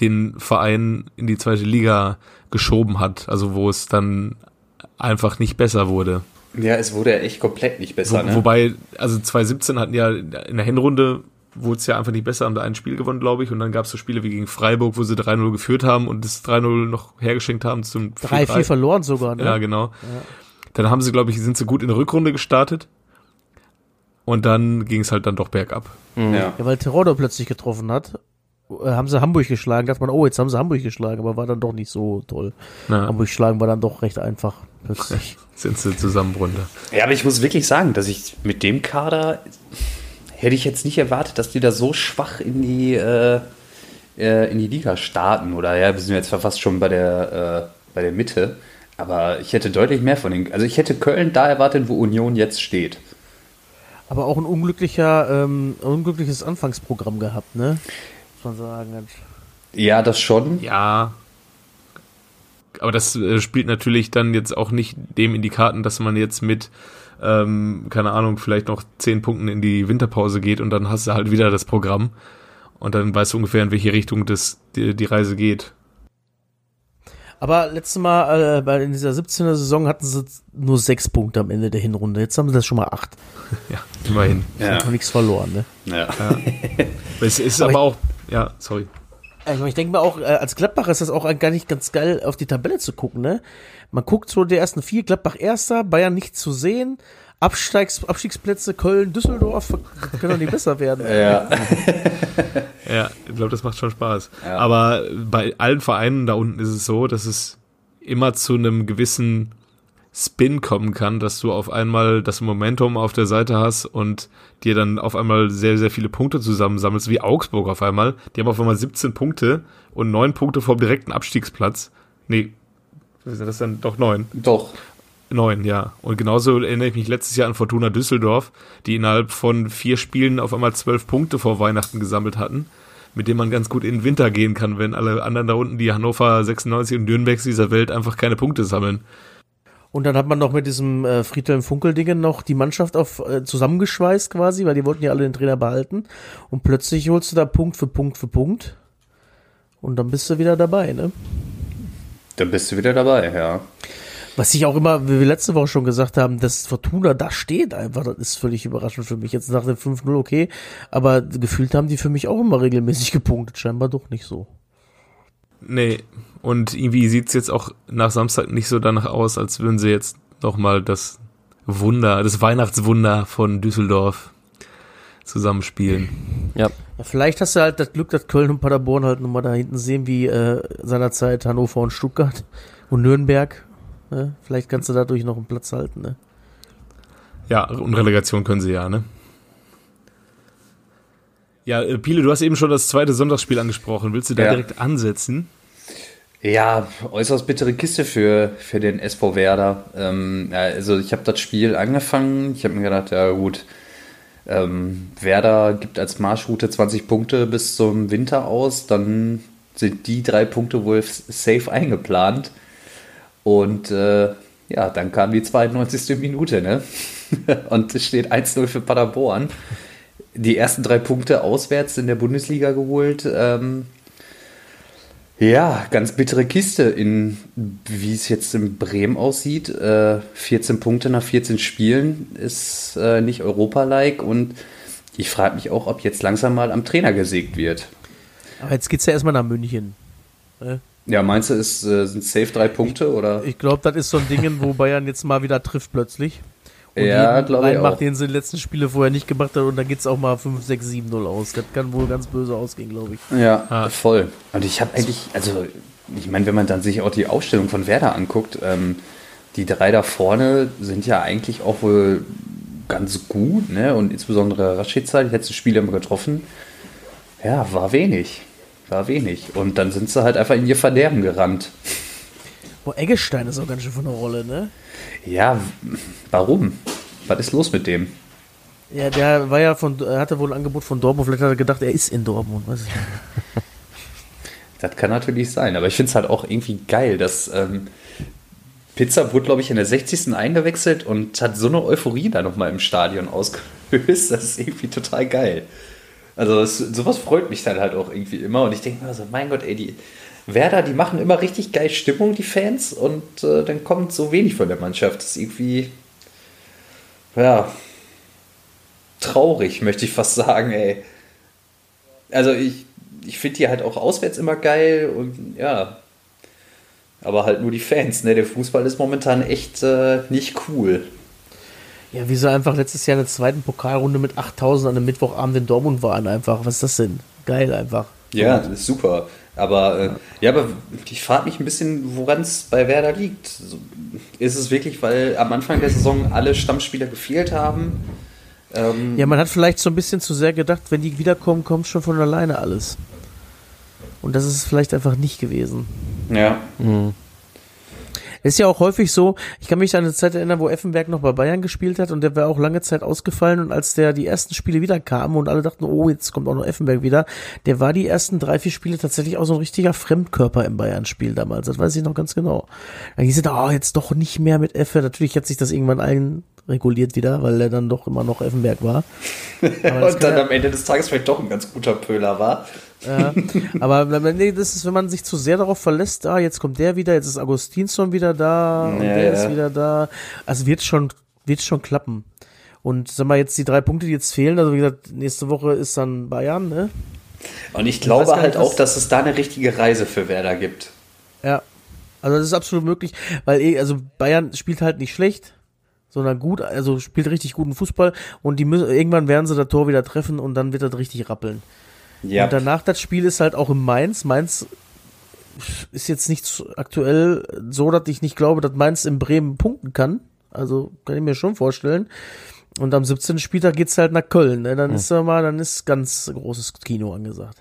den Verein in die zweite Liga geschoben hat, also wo es dann einfach nicht besser wurde. Ja, es wurde ja echt komplett nicht besser, Wo, ne? Wobei, also 2017 hatten ja in der Hinrunde wurde es ja einfach nicht besser, haben da ein Spiel gewonnen, glaube ich, und dann gab es so Spiele wie gegen Freiburg, wo sie 3-0 geführt haben und das 3-0 noch hergeschenkt haben zum 3-4 4-3. verloren sogar, ne? Ja, genau. Dann haben sie, glaube ich, sind sie gut in der Rückrunde gestartet und dann ging es halt dann doch bergab. ja. Ja, weil Terodde plötzlich getroffen hat, haben sie Hamburg geschlagen. Dachte man, oh, jetzt haben sie Hamburg geschlagen, aber war dann doch nicht so toll. Ja, Hamburg schlagen war dann doch recht einfach plötzlich. sind sie zusammen runter. Ja, aber ich muss wirklich sagen, dass ich mit dem Kader hätte ich jetzt nicht erwartet, dass die da so schwach in die, äh, äh, in die Liga starten. Oder ja, wir sind jetzt fast schon bei der, äh, bei der Mitte. Aber ich hätte deutlich mehr von den. Also ich hätte Köln da erwartet, wo Union jetzt steht. aber auch ein unglücklicher, ähm, unglückliches Anfangsprogramm gehabt, ne? Man sagen. Ja, das schon. Ja. Aber das äh, spielt natürlich dann jetzt auch nicht dem in die Karten, dass man jetzt mit, ähm, keine Ahnung, vielleicht noch zehn Punkten in die Winterpause geht und dann hast du halt wieder das Programm. Und dann weißt du ungefähr, in welche Richtung das, die, die Reise geht. Aber letztes Mal, äh, bei in dieser 17er Saison hatten sie nur sechs Punkte am Ende der Hinrunde. Jetzt haben sie das schon mal acht. Ja, immerhin. Ja. Noch nichts verloren, ne? Ja. Es ist Aber aber, auch, ja, sorry. Also ich denke mal auch, äh, als Gladbach ist das auch gar nicht ganz geil, auf die Tabelle zu gucken, ne? Man guckt so die ersten vier, Gladbach erster, Bayern nicht zu sehen, Absteigs Abstiegsplätze Köln, Düsseldorf, kann doch nicht besser werden. ja. Ja, ich glaube, das macht schon Spaß. Ja. Aber bei allen Vereinen da unten ist es so, dass es immer zu einem gewissen Spin kommen kann, dass du auf einmal das Momentum auf der Seite hast und dir dann auf einmal sehr, sehr viele Punkte zusammensammelst, wie Augsburg auf einmal. Die haben auf einmal 17 Punkte und 9 Punkte vom direkten Abstiegsplatz. Nee, was sind das dann? Doch 9. Doch. Neun, ja. Und genauso erinnere ich mich letztes Jahr an Fortuna Düsseldorf, die innerhalb von vier Spielen auf einmal zwölf Punkte vor Weihnachten gesammelt hatten, mit denen man ganz gut in den Winter gehen kann, wenn alle anderen da unten, die Hannover 96 und Nürnbergs dieser Welt, einfach keine Punkte sammeln. Und dann hat man noch mit diesem äh, Friedhelm Funkel-Dingen noch die Mannschaft auf äh, zusammengeschweißt quasi, weil die wollten ja alle den Trainer behalten. Und plötzlich holst du da Punkt für Punkt für Punkt. Und dann bist du wieder dabei, ne? Dann bist du wieder dabei, ja. Was ich auch immer, wie wir letzte Woche schon gesagt haben, dass Fortuna da steht einfach, das ist völlig überraschend für mich. Jetzt nach dem 5-0 okay, aber gefühlt haben die für mich auch immer regelmäßig gepunktet, scheinbar doch nicht so. Nee, und irgendwie sieht's jetzt auch nach Samstag nicht so danach aus, als würden sie jetzt nochmal das Wunder, das Weihnachtswunder von Düsseldorf zusammenspielen. Ja. Ja, vielleicht hast du halt das Glück, dass Köln und Paderborn halt nochmal da hinten sehen, wie äh, seinerzeit Hannover und Stuttgart und Nürnberg. Ne? Vielleicht kannst du dadurch noch einen Platz halten, ne? Ja, und Relegation können sie ja, ne? Ja, äh, Pile, du hast eben schon das zweite Sonntagsspiel angesprochen. Willst du da Ja. direkt ansetzen? Ja, äußerst bittere Kiste für, für den SV Werder. Ähm, also ich habe das Spiel angefangen. Ich habe mir gedacht, ja gut, ähm, Werder gibt als Marschroute 20 Punkte bis zum Winter aus. Dann sind die drei Punkte wohl safe eingeplant. Und äh, ja, dann kam die 92. Minute, ne? Und es steht 1-0 für Paderborn. Die ersten drei Punkte auswärts in der Bundesliga geholt. Ähm, ja, ganz bittere Kiste, in wie es jetzt in Bremen aussieht. Äh, 14 Punkte nach 14 Spielen ist äh, nicht Europa-like und ich frage mich auch, ob jetzt langsam mal am Trainer gesägt wird. Aber jetzt geht's ja erstmal nach München. Ja, meinst du, es äh, sind safe drei Punkte oder? Ich glaube, das ist so ein Ding, wo Bayern jetzt mal wieder trifft plötzlich. Und Ja, glaube ich auch. den sie in den letzten Spiele vorher nicht gemacht hat und dann geht's auch mal 5, 6, 7, 0 aus. Das kann wohl ganz böse ausgehen, glaube ich. Ja, Ah. voll. Und ich habe eigentlich, also ich meine, wenn man dann sich auch die Aufstellung von Werder anguckt, ähm, die drei da vorne sind ja eigentlich auch wohl ganz gut, ne? Und insbesondere Rashica, die letzten Spiele immer getroffen. Ja, war wenig. War wenig. Und dann sind sie halt einfach in ihr Verderben gerannt. Boah, Eggestein ist auch ganz schön von der Rolle, ne? Ja, warum? Was ist los mit dem? Ja, der war ja von, hatte wohl ein Angebot von Dortmund, vielleicht hat er gedacht, er ist in Dortmund, weiß ich nicht. Das kann natürlich sein, aber ich finde es halt auch irgendwie geil, dass ähm, Pizza wurde, glaube ich, in der 60. eingewechselt und hat so eine Euphorie da nochmal im Stadion ausgelöst. Das ist irgendwie total geil. Also das, sowas freut mich dann halt auch irgendwie immer und ich denke mir so, mein Gott, ey, die Werder, die machen immer richtig geil Stimmung, die Fans, und äh, dann kommt so wenig von der Mannschaft. Das ist irgendwie, ja, traurig, möchte ich fast sagen, ey. Also ich, ich finde die halt auch auswärts immer geil und ja. Aber halt nur die Fans, ne? Der Fußball ist momentan echt äh, nicht cool. Ja, wie sie einfach letztes Jahr in der zweiten Pokalrunde mit 8000 an einem Mittwochabend in Dortmund waren einfach. Was ist das denn? Geil einfach. Ja, das ist super. Aber äh, ja, aber ich frage mich ein bisschen, woran es bei Werder liegt. So, ist es wirklich, weil am Anfang der Saison alle Stammspieler gefehlt haben? Ähm, Ja, man hat vielleicht so ein bisschen zu sehr gedacht, wenn die wiederkommen, kommt schon von alleine alles. Und das ist es vielleicht einfach nicht gewesen. ja. Es ist ja auch häufig so, ich kann mich an eine Zeit erinnern, wo Effenberg noch bei Bayern gespielt hat und der war auch lange Zeit ausgefallen und als der die ersten Spiele wieder kamen und alle dachten, oh, jetzt kommt auch noch Effenberg wieder, der war die ersten drei, vier Spiele tatsächlich auch so ein richtiger Fremdkörper im Bayern-Spiel damals, das weiß ich noch ganz genau. Dann hieß es, oh, jetzt doch nicht mehr mit Effe, natürlich hat sich das irgendwann reguliert wieder, weil er dann doch immer noch Effenberg war. Und dann ja- am Ende des Tages vielleicht doch ein ganz guter Pöhler war. Ja, aber wenn- nee, das ist, wenn man sich zu sehr darauf verlässt, ah, jetzt kommt der wieder, jetzt ist Augustinsson wieder da und Ja, der ja. ist wieder da. Also wird schon, wird schon klappen. Und sag mal, jetzt die drei Punkte, die jetzt fehlen, also wie gesagt, nächste Woche ist dann Bayern, ne? Und ich glaube nicht, halt auch, dass es da eine richtige Reise für Werder gibt. Ja. Also das ist absolut möglich, weil eh, also Bayern spielt halt nicht schlecht, sondern gut, also spielt richtig guten Fußball und die müssen, irgendwann werden sie das Tor wieder treffen und dann wird das richtig rappeln. Ja. Und danach das Spiel ist halt auch in Mainz. Mainz ist jetzt nicht aktuell so, dass ich nicht glaube, dass Mainz in Bremen punkten kann. Also kann ich mir schon vorstellen. Und am 17. Spieltag geht's halt nach Köln. Ne? Dann ist ja mal, dann ist ganz großes Kino angesagt.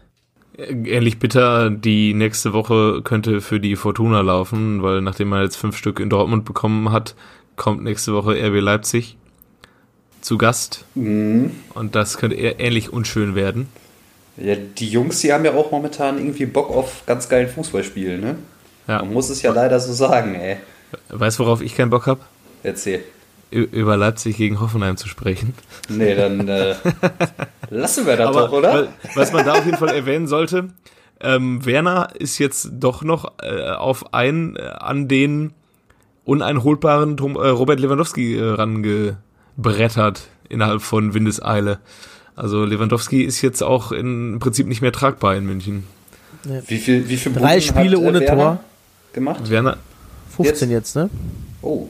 Ähnlich bitter, die nächste Woche könnte für die Fortuna laufen, weil nachdem man jetzt fünf Stück in Dortmund bekommen hat, kommt nächste Woche RB Leipzig zu Gast. Mhm. Und das könnte eher ähnlich unschön werden. Ja. Die Jungs, die haben ja auch momentan irgendwie Bock auf ganz geilen Fußballspielen, ne? Ja. Man muss es ja leider so sagen, ey. Weißt du, worauf ich keinen Bock habe? Erzähl. Über Leipzig gegen Hoffenheim zu sprechen. Nee, dann äh, lassen wir das Aber doch, oder? wa- was man da auf jeden Fall erwähnen sollte, ähm, Werner ist jetzt doch noch äh, auf einen äh, an den uneinholbaren Tom, äh, Robert Lewandowski äh, rangebrettert innerhalb von Windeseile. Also Lewandowski ist jetzt auch in, im Prinzip nicht mehr tragbar in München. Wie viel, wie viel Drei Buden Spiele hat, äh, ohne Werner Tor. gemacht? Werner, 15 jetzt, ne? Oh,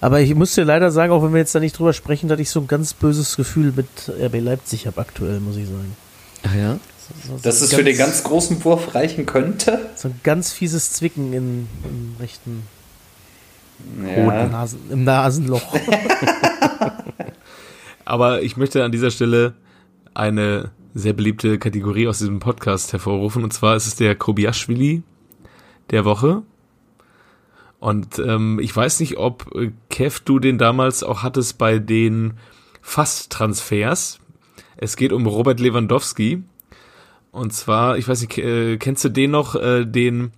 Aber ich muss dir leider sagen, auch wenn wir jetzt da nicht drüber sprechen, dass ich so ein ganz böses Gefühl mit RB Leipzig habe aktuell, muss ich sagen. Ah ja? So, so dass es für den ganz großen Wurf reichen könnte? so ein ganz fieses Zwicken in, im rechten Ja. Nasen, im Nasenloch. Aber ich möchte an dieser Stelle eine sehr beliebte Kategorie aus diesem Podcast hervorrufen. Und zwar ist es der Kobiaschwili der Woche. Und ähm, ich weiß nicht, ob äh, Kev du den damals auch hattest bei den Fast-Transfers. Es geht um Robert Lewandowski. Und zwar, ich weiß nicht, äh, kennst du den noch, äh, den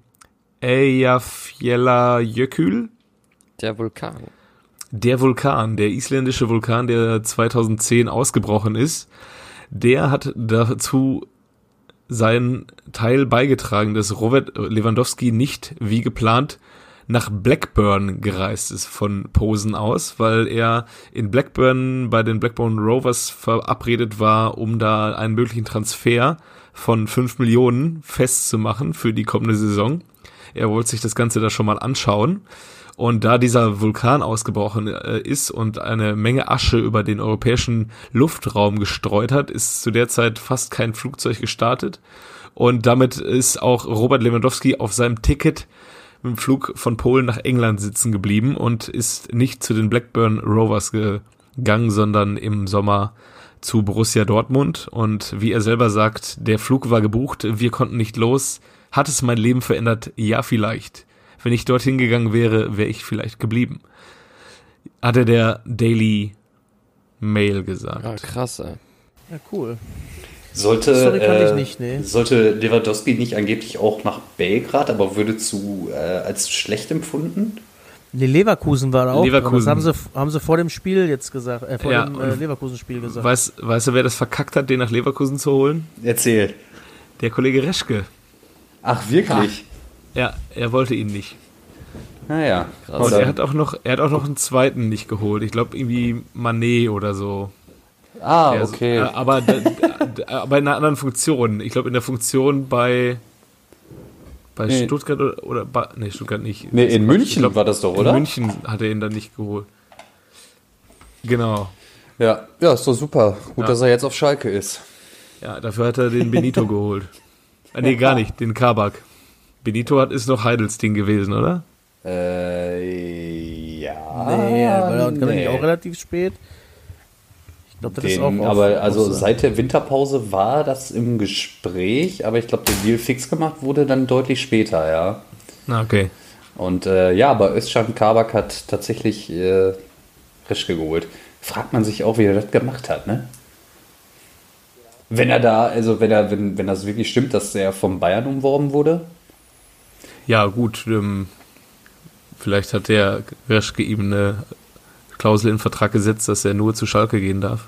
Eyjafjalla Jökull? Der Vulkan. Der Vulkan, der isländische Vulkan, der 2010 ausgebrochen ist, der hat dazu seinen Teil beigetragen, dass Robert Lewandowski nicht wie geplant nach Blackburn gereist ist von Posen aus, weil er in Blackburn bei den Blackburn Rovers verabredet war, um da einen möglichen Transfer von 5 Millionen festzumachen für die kommende Saison. Er wollte sich das Ganze da schon mal anschauen. Und da dieser Vulkan ausgebrochen äh, ist und eine Menge Asche über den europäischen Luftraum gestreut hat, ist zu der Zeit fast kein Flugzeug gestartet. Und damit ist auch Robert Lewandowski auf seinem Ticket im Flug von Polen nach England sitzen geblieben und ist nicht zu den Blackburn Rovers gegangen, sondern im Sommer zu Borussia Dortmund. Und wie er selber sagt, der Flug war gebucht, wir konnten nicht los. Hat es mein Leben verändert? Ja, vielleicht. Wenn ich dorthin gegangen wäre, wäre ich vielleicht geblieben. Hatte der Daily Mail gesagt. Ah, krass, ey. Ja, cool. Sollte, äh, nicht, nee. sollte Lewandowski nicht angeblich auch nach Belgrad, aber würde zu äh, als schlecht empfunden? Nee, Leverkusen war da auch. Leverkusen. Das haben sie, haben sie vor dem Spiel jetzt gesagt, äh, vor Ja, dem äh, Leverkusen-Spiel gesagt. Weiß, weißt du, wer das verkackt hat, den nach Leverkusen zu holen? Erzähl. Der Kollege Reschke. Ach, wirklich? Ja, er wollte ihn nicht. Naja. Und er hat auch noch, er hat auch noch einen zweiten nicht geholt. Ich glaube irgendwie Manet oder so. ah, Der- okay. äh, aber, aber in einer anderen Funktion. Ich glaube in der Funktion bei bei Nee. Stuttgart oder, oder bei, nee, Stuttgart nicht. nee, in München glaub, war das doch, oder? In München hat er ihn dann nicht geholt. Genau. Ja, ja, ist doch super. Gut, Ja. dass er jetzt auf Schalke ist. Ja, dafür hat er den Benito geholt. Ah, nee, gar nicht, den Kabak. Benito hat, ist noch Heidels Ding gewesen, oder? Äh, ja. nee, weil er nee. nicht auch relativ spät. Ich glaube, das ist Den, auch auf- aber also seit der Winterpause war das im Gespräch, aber ich glaube, der Deal fix gemacht wurde dann deutlich später, ja. Na, okay. Und äh, ja, aber Özcan Kabak hat tatsächlich äh, Reschke geholt. Fragt man sich auch, wie er das gemacht hat, ne? Wenn er da, also wenn er, wenn, wenn das wirklich stimmt, dass er vom Bayern umworben wurde. Ja, gut. Ähm, Vielleicht hat der Reschke ihm eine Klausel in den Vertrag gesetzt, dass er nur zu Schalke gehen darf.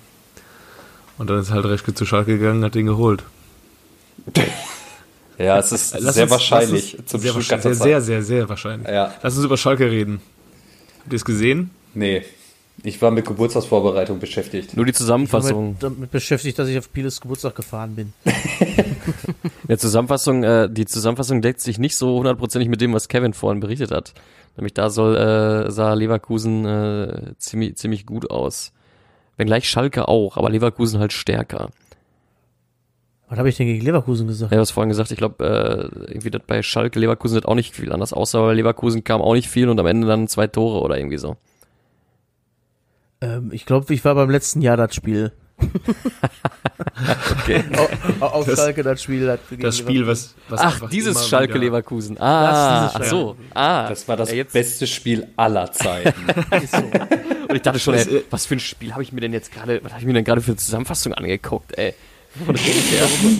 Und dann ist halt Reschke zu Schalke gegangen, hat den geholt. Ja, es ist Lass sehr uns- wahrscheinlich. zum sehr, wahrscheinlich, sehr, sehr, sehr, sehr wahrscheinlich. Ja. Lass uns über Schalke reden. Habt ihr es gesehen? Nee, ich war mit Geburtstagsvorbereitung beschäftigt. Nur die Ich war Zusammenfassung. mit, damit beschäftigt, dass ich auf Pieles Geburtstag gefahren bin. In der Zusammenfassung, äh, die Zusammenfassung deckt sich nicht so hundertprozentig mit dem, was Kevin vorhin berichtet hat. Nämlich da soll, äh, sah Leverkusen äh, ziemlich, ziemlich gut aus. Wenngleich Schalke auch, aber Leverkusen halt stärker. Was habe ich denn gegen Leverkusen gesagt? Ja, du hast vorhin gesagt, ich glaube, äh, irgendwie das bei Schalke Leverkusen hat auch nicht viel anders aussah, weil Leverkusen kam auch nicht viel und am Ende dann zwei Tore oder irgendwie so. Ähm, ich glaube, ich war beim letzten Jahr das Spiel. Okay. Au- Auf Das- Schalke das Spiel. Das, gegen Das Spiel, was, was Ach, dieses Schalke wieder- Leverkusen. Ah, dieses so. Ah, Das war das ja, jetzt, beste Spiel aller Zeiten. so. Und ich dachte schon, ey, äh, was für ein Spiel habe ich mir denn jetzt gerade, was habe ich mir denn gerade für eine Zusammenfassung angeguckt, ey?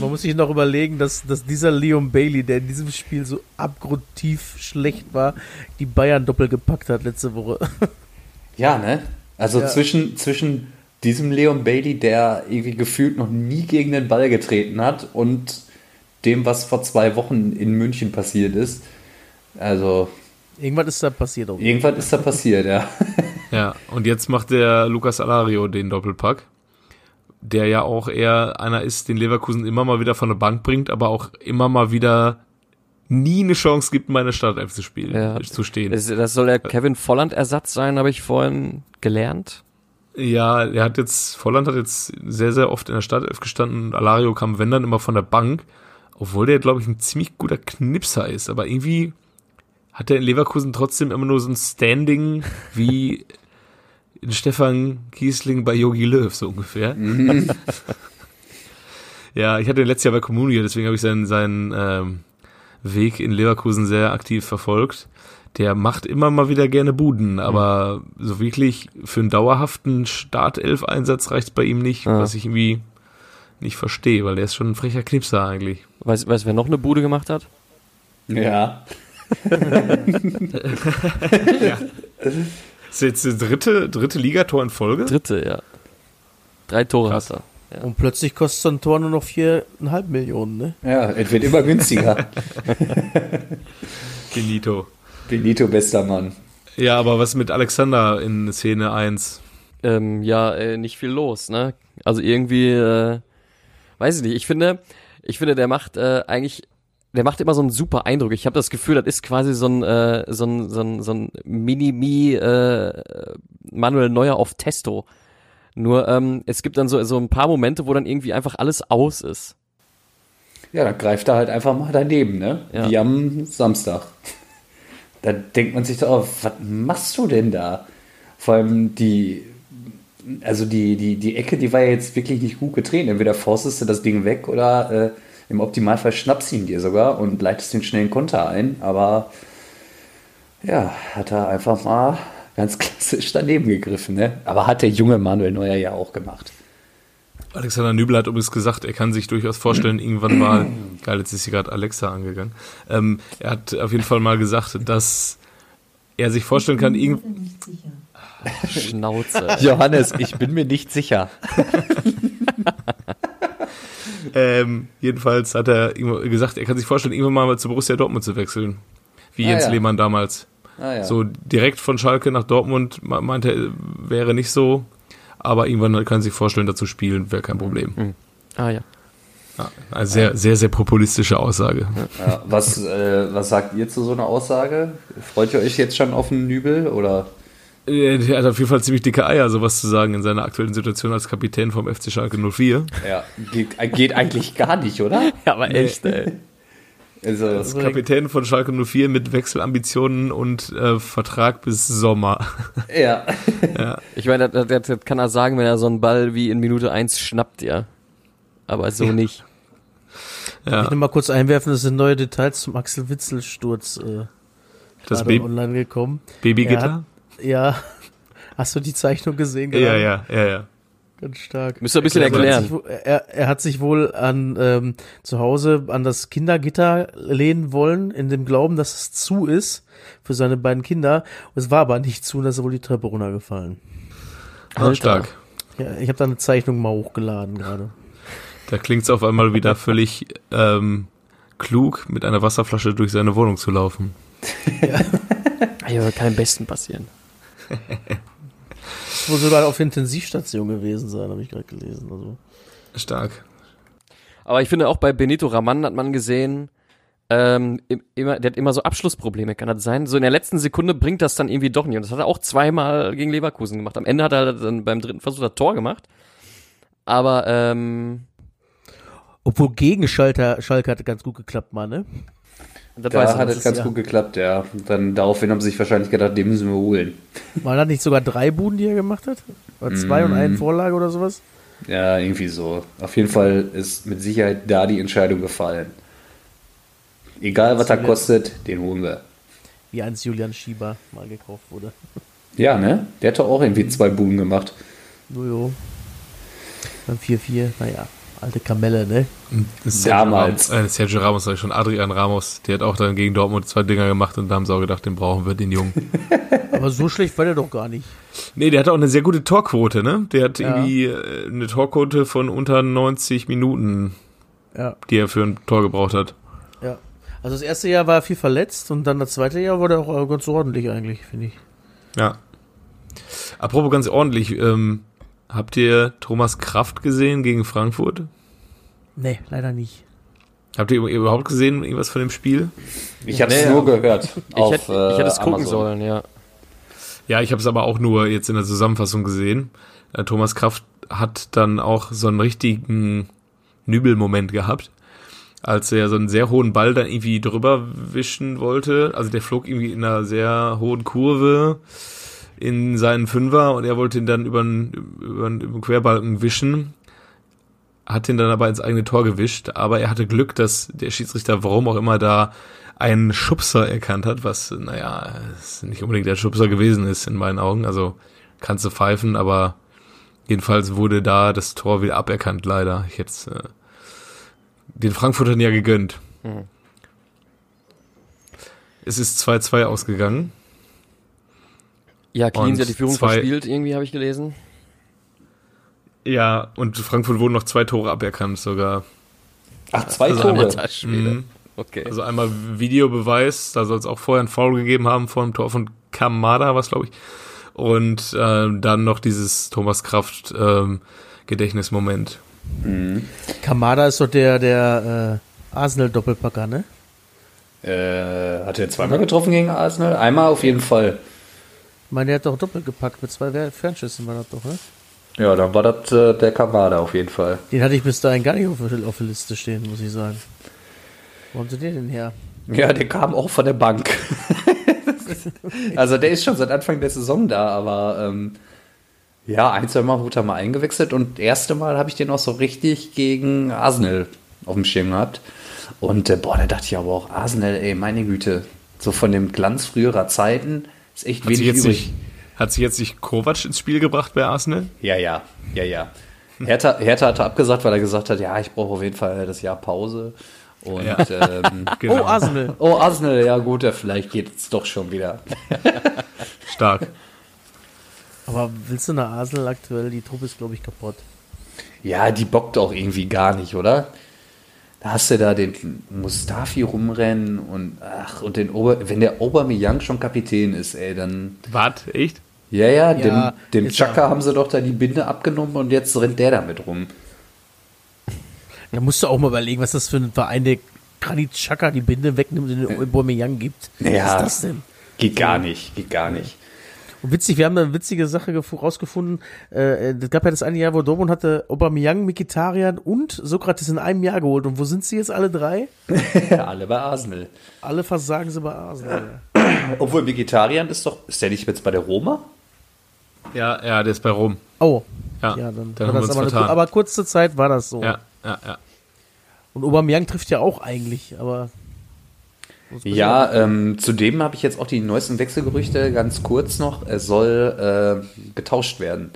Man muss sich noch überlegen, dass, dass dieser Leon Bailey, der in diesem Spiel so abgrundtief schlecht war, die Bayern doppelt gepackt hat letzte Woche. Ja, ne? Also Ja. zwischen, zwischen diesem Leon Bailey, der irgendwie gefühlt noch nie gegen den Ball getreten hat, und dem, was vor zwei Wochen in München passiert ist. Also, Irgendwas ist da passiert auch. irgendwas ist da passiert, ja. Ja, und jetzt macht der Lukas Alario den Doppelpack, der ja auch eher einer ist, den Leverkusen immer mal wieder von der Bank bringt, aber auch immer mal wieder nie eine Chance gibt, in meiner Startelf zu spielen, Ja. zu stehen. Das, soll der Kevin Volland Ersatz sein, habe ich vorhin gelernt. Ja, er hat jetzt, Volland hat jetzt sehr, sehr oft in der Startelf gestanden und Alario kam, wenn dann, immer von der Bank, obwohl der, glaube ich, ein ziemlich guter Knipser ist, aber irgendwie hat er in Leverkusen trotzdem immer nur so ein Standing wie in Stefan Kiesling bei Yogi Löw, so ungefähr. ja, ich hatte ihn letztes Jahr bei Comunio, deswegen habe ich seinen, seinen ähm, Weg in Leverkusen sehr aktiv verfolgt. Der macht immer mal wieder gerne Buden, aber so wirklich für einen dauerhaften Startelf-Einsatz reicht bei ihm nicht, Ah. was ich irgendwie nicht verstehe, weil der ist schon ein frecher Knipser eigentlich. Weißt weiß, wer noch eine Bude gemacht hat? Ja. Ist jetzt das dritte, dritte Ligator in Folge? Dritte, ja. Drei Tore Krass. hat er. Und plötzlich kostet so ein Tor nur noch viereinhalb Millionen, ne? Ja, es wird immer günstiger. Benito. Benito, bester Mann. Ja, aber was mit Alexander in Szene 1? Ähm, ja, äh, nicht viel los, ne? Also irgendwie, äh, weiß ich nicht. Ich finde, ich finde, der macht äh, eigentlich, der macht immer so einen super Eindruck. Ich habe das Gefühl, das ist quasi so ein, äh, so ein, so ein, so ein Mini-Mi äh, Manuel Neuer auf Testo. Nur ähm, es gibt dann so so ein paar Momente, wo dann irgendwie einfach alles aus ist. Ja, dann greift er halt einfach mal daneben, ne? Ja. Wie am Samstag. Da denkt man sich doch, oh, was machst du denn da? Vor allem die, also die, die, die Ecke, die war ja jetzt wirklich nicht gut getreten. Entweder forstest du das Ding weg oder äh, im Optimalfall schnappst ihn dir sogar und leitest den schnellen Konter ein. Aber ja, hat er einfach mal ganz klassisch daneben gegriffen, ne? Aber hat der junge Manuel Neuer ja auch gemacht. Alexander Nübel hat übrigens gesagt, er kann sich durchaus vorstellen, irgendwann mal, geil, jetzt ist hier gerade Alexa angegangen, ähm, er hat auf jeden Fall mal gesagt, dass er sich vorstellen kann, irgend, nicht sicher. Schnauze. Johannes, ich bin mir nicht sicher. ähm, jedenfalls hat er gesagt, er kann sich vorstellen, irgendwann mal zu Borussia Dortmund zu wechseln. Wie Ah, Jens ja. Lehmann damals. Ah, ja. So direkt von Schalke nach Dortmund me- meinte er, wäre nicht so, aber irgendwann kann er sich vorstellen, dazu spielen, wäre kein Problem. Ah ja. Ja, eine sehr, sehr, sehr populistische Aussage. Ja, was, äh, was sagt ihr zu so einer Aussage? Freut ihr euch jetzt schon auf einen Nübel oder? Äh, Der hat auf jeden Fall ziemlich dicke Eier, sowas zu sagen in seiner aktuellen Situation als Kapitän vom FC Schalke 04. Ja, geht, geht eigentlich gar nicht, oder? Ja, aber echt, ey. Also, Als Kapitän von Schalke 04 mit Wechselambitionen und äh, Vertrag bis Sommer. ja. Ich meine, das, das, das kann er sagen, wenn er so einen Ball wie in Minute 1 schnappt, ja. Aber so nicht. Ich Ja, will mal kurz einwerfen, es sind neue Details zum Axel Witzel-Sturz äh, das online gekommen. Er Babygitter? Ja, hast du die Zeichnung gesehen? Ja, gerade? ja, ja, ja. Ganz stark. Müsst ihr ein bisschen. Er hat, erklären. sich, wohl- er, er hat sich wohl an ähm, zu Hause an das Kindergitter lehnen wollen, in dem Glauben, dass es zu ist für seine beiden Kinder. Es war aber nicht zu und da ist er wohl die Treppe runtergefallen. Ah, stark. Ja, ich habe da eine Zeichnung mal hochgeladen gerade. Da klingt es auf einmal wieder völlig ähm, klug, mit einer Wasserflasche durch seine Wohnung zu laufen. Ja, kann am besten passieren. Ich muss sogar auf der Intensivstation gewesen sein, habe ich gerade gelesen. Also. Stark. Aber ich finde auch bei Benito Raman hat man gesehen, ähm, im- immer, der hat immer so Abschlussprobleme, kann das sein? So in der letzten Sekunde bringt das dann irgendwie doch nicht. Und das hat er auch zweimal gegen Leverkusen gemacht. Am Ende hat er dann beim dritten Versuch das Tor gemacht. Aber ähm, Obwohl gegen Schalter, Schalke hat ganz gut geklappt, mal, ne? Das Da hat es ganz ja. gut geklappt, ja. Und dann daraufhin haben sie sich wahrscheinlich gedacht, den müssen wir holen. War das nicht sogar drei Buden, die er gemacht hat? Oder zwei und eine Vorlage oder sowas? Ja, irgendwie so. Auf jeden Fall ist mit Sicherheit da die Entscheidung gefallen. Egal, was er kostet, den holen wir. Wie eins Julian Schieber mal gekauft wurde. Ja, ne? Der hat doch auch irgendwie zwei Buben gemacht. Jojo. Beim 4-4, naja, alte Kamelle, ne? Damals. Sergio Ramos, äh, Sergio Ramos sag ich schon, Adrian Ramos, der hat auch dann gegen Dortmund zwei Dinger gemacht und da haben sie auch gedacht, den brauchen wir, den Jungen. Aber so schlecht war der doch gar nicht. nee, der hat auch eine sehr gute Torquote, ne? Der hat Ja. irgendwie äh, eine Torquote von unter 90 Minuten, Ja, die er für ein Tor gebraucht hat. ja. Also das erste Jahr war er viel verletzt und dann das zweite Jahr war der auch äh, ganz ordentlich eigentlich, finde ich. Ja. Apropos ganz ordentlich, ähm, habt ihr Thomas Kraft gesehen gegen Frankfurt? Nee, leider nicht. Habt ihr überhaupt gesehen, irgendwas von dem Spiel? Ich habe es Nee, nur gehört. Ich auf, hätte, ich hätte es äh, gucken Amazon. sollen, ja. Ja, ich habe es aber auch nur jetzt in der Zusammenfassung gesehen. Äh, Thomas Kraft hat dann auch so einen richtigen Nübelmoment gehabt, als er so einen sehr hohen Ball dann irgendwie drüber wischen wollte. Also der flog irgendwie in einer sehr hohen Kurve in seinen Fünfer und er wollte ihn dann über den, Querbalken wischen. Hat ihn dann aber ins eigene Tor gewischt, aber er hatte Glück, dass der Schiedsrichter, warum auch immer, da einen Schubser erkannt hat, was, naja, es nicht unbedingt der Schubser gewesen ist in meinen Augen. Also kannst du pfeifen, aber jedenfalls wurde da das Tor wieder aberkannt, leider. Ich jetzt äh, den Frankfurtern ja gegönnt. Mhm. Es ist 2-2 ausgegangen. Ja, Clean hat die Führung zwei- verspielt, irgendwie habe ich gelesen. Ja, und Frankfurt wurden noch zwei Tore aberkannt sogar. Ach, zwei Also Tore. Schwede. Mhm. Okay. Also einmal Videobeweis, da soll es auch vorher ein Foul gegeben haben vor dem Tor von Kamada, was glaube ich. Und ähm, dann noch dieses Thomas Kraft ähm, Gedächtnismoment. Kamada ist doch der, der äh, Arsenal-Doppelpacker, ne? Äh, hat er zweimal getroffen gegen Arsenal? Einmal auf jeden Fall. Ich meine, der hat doch doppelt gepackt mit zwei Fernschüssen, war das doch, ne? Ja, dann war das äh, der Kavada auf jeden Fall. Den hatte ich bis dahin gar nicht auf, der- auf der Liste stehen, muss ich sagen. Wo haben sie den denn her? Ja, der kam auch von der Bank. also der ist schon seit Anfang der Saison da, aber ähm, ja, ein, zwei Mal wurde er mal eingewechselt und das erste Mal habe ich den auch so richtig gegen Arsenal auf dem Schirm gehabt. Und äh, boah, da dachte ich aber auch, Arsenal, ey, meine Güte, so von dem Glanz früherer Zeiten ist echt Hat sich, wenig jetzt übrig. nicht, hat sich jetzt nicht Kovac ins Spiel gebracht bei Arsenal? Ja, ja, ja, ja. Hertha, Hertha hatte abgesagt, weil er gesagt hat, ja, ich brauche auf jeden Fall das Jahr Pause. Und Ja. ähm, Genau. Oh, Arsenal. oh, Arsenal, ja gut, ja, vielleicht geht es doch schon wieder. Stark. Aber willst du nach Arsenal aktuell? Die Truppe ist, glaube ich, kaputt. Ja, die bockt auch irgendwie gar nicht, oder? Da hast du da den Mustafi rumrennen und ach, und den Ober, wenn der Aubameyang schon Kapitän ist, ey, dann Wart, echt? ja, ja, dem, Ja, dem ist Chaka haben sie doch da die Binde abgenommen und jetzt rennt der damit rum. Da musst du auch mal überlegen, was das für ein Verein, der Granit Xhaka die Binde wegnimmt und den Aubameyang gibt. Ja. Was ist das denn? Geht gar nicht, geht gar nicht. Und witzig, wir haben da eine witzige Sache gef- rausgefunden. Äh, es gab ja das eine Jahr, wo Dortmund hatte Aubameyang, Mikitarian und Sokrates in einem Jahr geholt. Und wo sind sie jetzt alle drei? Alle bei Arsenal. Alle versagen sie bei Arsenal. Obwohl Vegetarian ist doch, ist der nicht jetzt bei der Roma? Ja, ja, der ist bei Rom. Oh, Ja, ja, dann, dann war haben wir aber, eine, aber kurze Zeit war das so. Ja, ja, ja. Und Aubameyang trifft ja auch eigentlich, aber Ja, ähm, zudem habe ich jetzt auch die neuesten Wechselgerüchte, ganz kurz noch. Es soll äh, getauscht werden.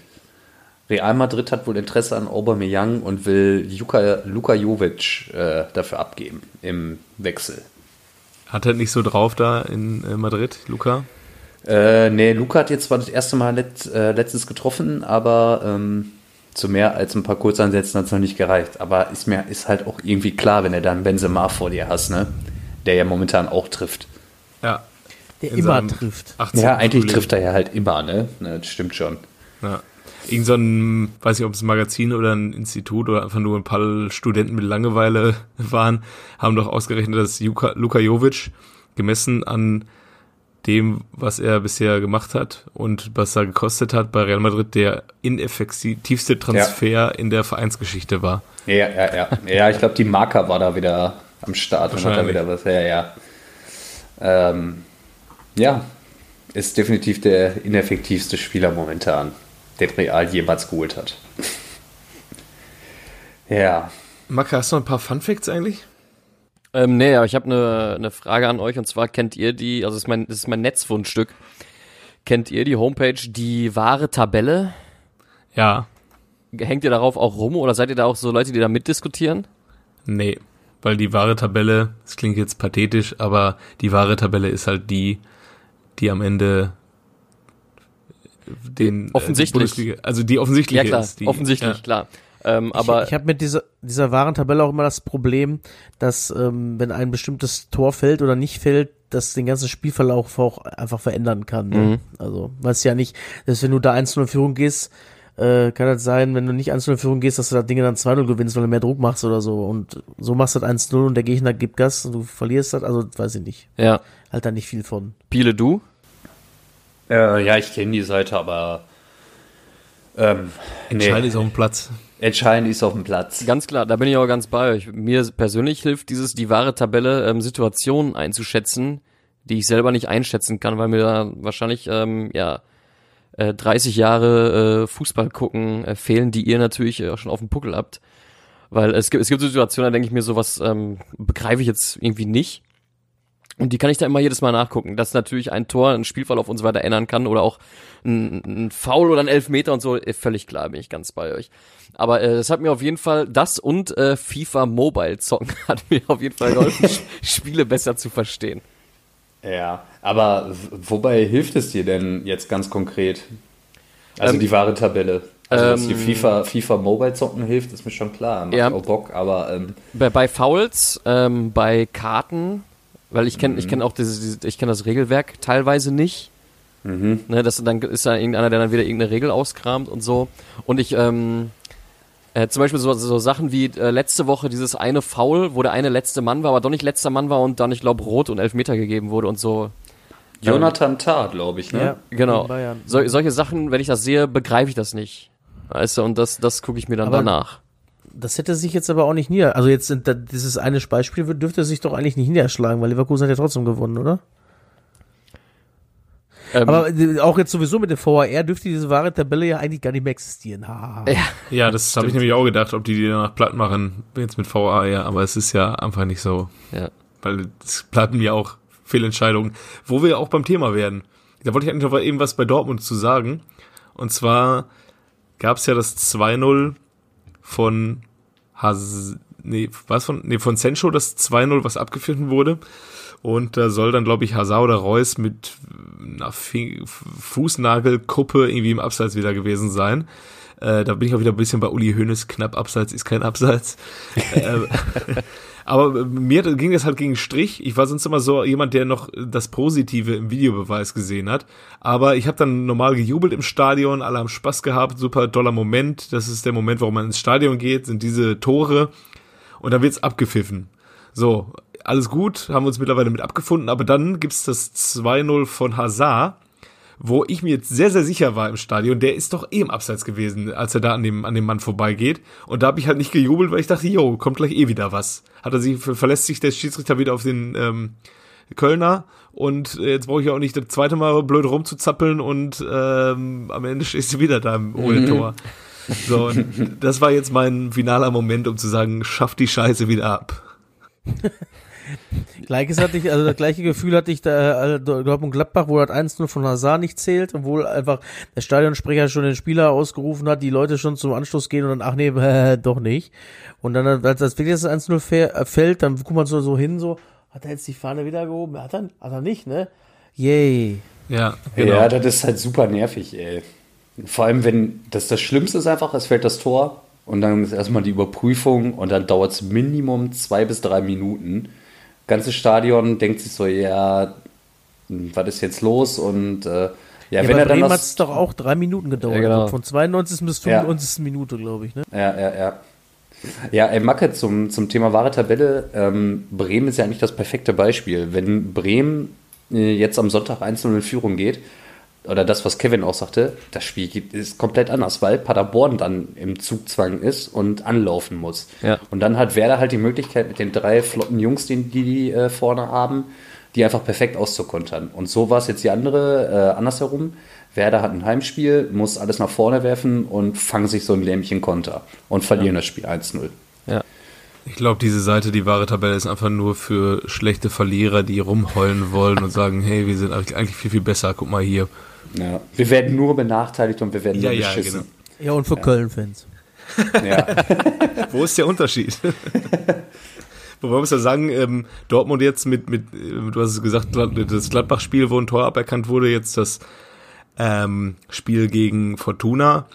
Real Madrid hat wohl Interesse an Aubameyang und will Luka, Luka Jovic äh, dafür abgeben im Wechsel. Hat er nicht so drauf da in äh, Madrid, Luca? Äh, nee, Luca hat jetzt zwar das erste Mal let, äh, letztens getroffen, aber ähm, zu mehr als ein paar Kurzansätzen hat es noch nicht gereicht. Aber ist mir ist halt auch irgendwie klar, wenn er dann Benzema vor dir hast, ne? Der ja momentan auch trifft. Ja. Der In immer trifft. 18. Ja, eigentlich Frühling. trifft er ja halt immer, ne? ne das stimmt schon. Ja. Irgend so ein, weiß nicht, ob es ein Magazin oder ein Institut oder einfach nur ein paar Studenten mit Langeweile waren, haben doch ausgerechnet, dass Luka, Luka Jovic gemessen an dem, was er bisher gemacht hat und was er gekostet hat bei Real Madrid, der ineffektivste Transfer in der Vereinsgeschichte war. Ja, ja, ja. Ja, ich glaube, die Marker war da wieder am Start und hat da Wahrscheinlich. wieder was. Ja, ja. Ähm, ja, ist definitiv der ineffektivste Spieler momentan, den Real jemals geholt hat. ja. Maka, hast du noch ein paar Fun Facts eigentlich? Ähm, nee, aber ich habe eine ne Frage an euch und zwar kennt ihr die, also das ist mein, das ist mein Netzfundstück. Kennt ihr die Homepage, die wahre Tabelle? Ja. Hängt ihr darauf auch rum oder seid ihr da auch so Leute, die da mitdiskutieren? Nee, weil die wahre Tabelle, das klingt jetzt pathetisch, aber die wahre Tabelle ist halt die, die am Ende den äh, Offensichtlich. die Bundesliga- also die offensichtliche Ja klar, ist. Die, offensichtlich, ja. klar. Ähm, aber ich ich habe mit dieser, dieser wahren Tabelle auch immer das Problem, dass ähm, wenn ein bestimmtes Tor fällt oder nicht fällt, das den ganzen Spielverlauf auch einfach verändern kann. Ne? Mhm. Also, weiß ja nicht, dass wenn du da 1-0 in Führung gehst, äh, kann das sein, wenn du nicht 1-0 in Führung gehst, dass du das Ding dann 2-0 gewinnst, weil du mehr Druck machst oder so. Und so machst du das 1-0 und der Gegner gibt Gas und du verlierst das, also weiß ich nicht. ja, Halt da nicht viel von. Biele, du? Äh, ja, ich kenne die Seite, aber ähm, Entscheidend nee, ist auf dem Platz. entscheidend ist auf dem Platz. Ganz klar, da bin ich auch ganz bei euch. Mir persönlich hilft dieses, die wahre Tabelle, ähm, Situationen einzuschätzen, die ich selber nicht einschätzen kann, weil mir da wahrscheinlich, ähm, ja, äh, 30 Jahre äh, Fußball gucken äh, fehlen, die ihr natürlich äh, schon auf dem Puckel habt. Weil es gibt, es gibt Situationen, da denke ich mir, sowas ähm, begreife ich jetzt irgendwie nicht. Und die kann ich da immer jedes Mal nachgucken, dass natürlich ein Tor, ein Spielverlauf und so weiter ändern kann oder auch ein, ein Foul oder ein Elfmeter und so, äh, völlig klar, bin ich ganz bei euch. Aber äh, es hat mir auf jeden Fall, das und äh, FIFA Mobile Zocken hat mir auf jeden Fall geholfen, Spiele besser zu verstehen. Ja, aber wobei hilft es dir denn jetzt ganz konkret? Also Ähm, die wahre Tabelle. Also, dass ähm, die FIFA, FIFA Mobile zocken hilft, ist mir schon klar. Macht Ja. auch Bock, aber ähm, Bei, bei Fouls, ähm, bei Karten, weil ich kenne ich kenn auch dieses, dieses ich kenne das Regelwerk teilweise nicht. Ne, das, dann ist da irgendeiner, der dann wieder irgendeine Regel auskramt und so. Und ich, ähm, äh, zum Beispiel so, so Sachen wie äh, letzte Woche dieses eine Foul, wo der eine letzte Mann war, aber doch nicht letzter Mann war und dann, ich glaube, rot und Elfmeter gegeben wurde und so. Jonathan Tah, glaube ich, ne? Genau. in Bayern. So, solche Sachen, wenn ich das sehe, begreife ich das nicht. Weißt du, und das, das gucke ich mir dann Aber- danach. Das hätte sich jetzt aber auch nicht nieder. Also jetzt sind da, dieses eine Beispiel dürfte sich doch eigentlich nicht niederschlagen, weil Leverkusen hat ja trotzdem gewonnen, oder? Ähm, Aber äh, auch jetzt sowieso mit dem VAR dürfte diese wahre Tabelle ja eigentlich gar nicht mehr existieren. Ha, ha, ha. ja, Ja, das habe ich nämlich auch gedacht, ob die die danach platt machen, jetzt mit VA, ja, aber es ist ja einfach nicht so, ja. weil es platten ja auch Fehlentscheidungen, wo wir auch beim Thema werden. Da wollte ich eigentlich noch eben was bei Dortmund zu sagen. Und zwar gab es ja das 2-0 von Has nee, was von, nee, von Sencho, das 2-0, was abgepfiffen wurde. Und da soll dann, glaube ich, Hazard oder Reus mit einer Fi- Fußnagelkuppe irgendwie im Abseits wieder gewesen sein. Äh, da bin ich auch wieder ein bisschen bei Uli Hoeneß, knapp Abseits ist kein Abseits. äh, aber mir ging das halt gegen Strich. Ich war sonst immer so jemand, der noch das Positive im Videobeweis gesehen hat. Aber ich habe dann normal gejubelt im Stadion, alle haben Spaß gehabt, super toller Moment. Das ist der Moment, warum man ins Stadion geht, sind diese Tore. Und dann wird's abgepfiffen. So, alles gut, haben wir uns mittlerweile mit abgefunden, aber dann gibt's das 2-0 von Hazard, wo ich mir jetzt sehr, sehr sicher war im Stadion, der ist doch eh im Abseits gewesen, als er da an dem, an dem Mann vorbeigeht. Und da habe ich halt nicht gejubelt, weil ich dachte, jo, kommt gleich eh wieder was. Hat er sich, verlässt sich der Schiedsrichter wieder auf den ähm, Kölner und äh, jetzt brauche ich auch nicht das zweite Mal blöd rumzuzappeln und ähm, am Ende stehst du wieder da ohne Tor. So, und das war jetzt mein finaler Moment, um zu sagen, schaff die Scheiße wieder ab. Gleiches hatte ich, also das gleiche Gefühl hatte ich da, äh, Dortmund Gladbach, wo das 1-0 von Hazard nicht zählt, obwohl einfach der Stadionsprecher schon den Spieler ausgerufen hat, die Leute schon zum Anschluss gehen und dann, ach nee, äh, doch nicht. Und dann, als das wirklich das 1-0 fä- äh, fällt, dann guckt man so, so hin, so, hat er jetzt die Fahne wieder gehoben? Hat er, hat er nicht, ne? Yay. Ja, genau. Ja, das ist halt super nervig, ey. Vor allem, wenn das das Schlimmste ist einfach, es fällt das Tor und dann ist erstmal die Überprüfung und dann dauert es Minimum zwei bis drei Minuten. Ganzes Stadion denkt sich so, ja, was ist jetzt los? Und äh, ja, Ja, wenn bei er dann Bremen hat es doch auch drei Minuten gedauert. Ja, genau. Von 92. bis Ja. 95. Minute, glaube ich, ne? Ja, ja, ja. Ja, ey, Macke, zum, zum Thema wahre Tabelle. Ähm, Bremen ist ja eigentlich das perfekte Beispiel. Wenn Bremen äh, jetzt am Sonntag 1-0 in Führung geht, oder das, was Kevin auch sagte, das Spiel ist komplett anders, weil Paderborn dann im Zugzwang ist und anlaufen muss. Ja. Und dann hat Werder halt die Möglichkeit, mit den drei flotten Jungs, die die, die äh, vorne haben, die einfach perfekt auszukontern. Und so war es jetzt die andere, äh, andersherum. Werder hat ein Heimspiel, muss alles nach vorne werfen und fangen sich so ein Lämmchen Konter und verlieren das Spiel 1-0. Ja. Ich glaube, diese Seite, die wahre Tabelle, ist einfach nur für schlechte Verlierer, die rumheulen wollen und sagen, hey, wir sind eigentlich eigentlich viel, viel besser, guck mal hier. Ja. Wir werden nur benachteiligt und wir werden Ja, nur ja, beschissen. Ja, und für Köln-Fans. Ja. Wo ist der Unterschied? Wobei man muss ja sagen, ähm, Dortmund jetzt mit, mit, äh, du hast es gesagt, das Gladbach-Spiel, wo ein Tor aberkannt wurde, jetzt das ähm, Spiel gegen Fortuna.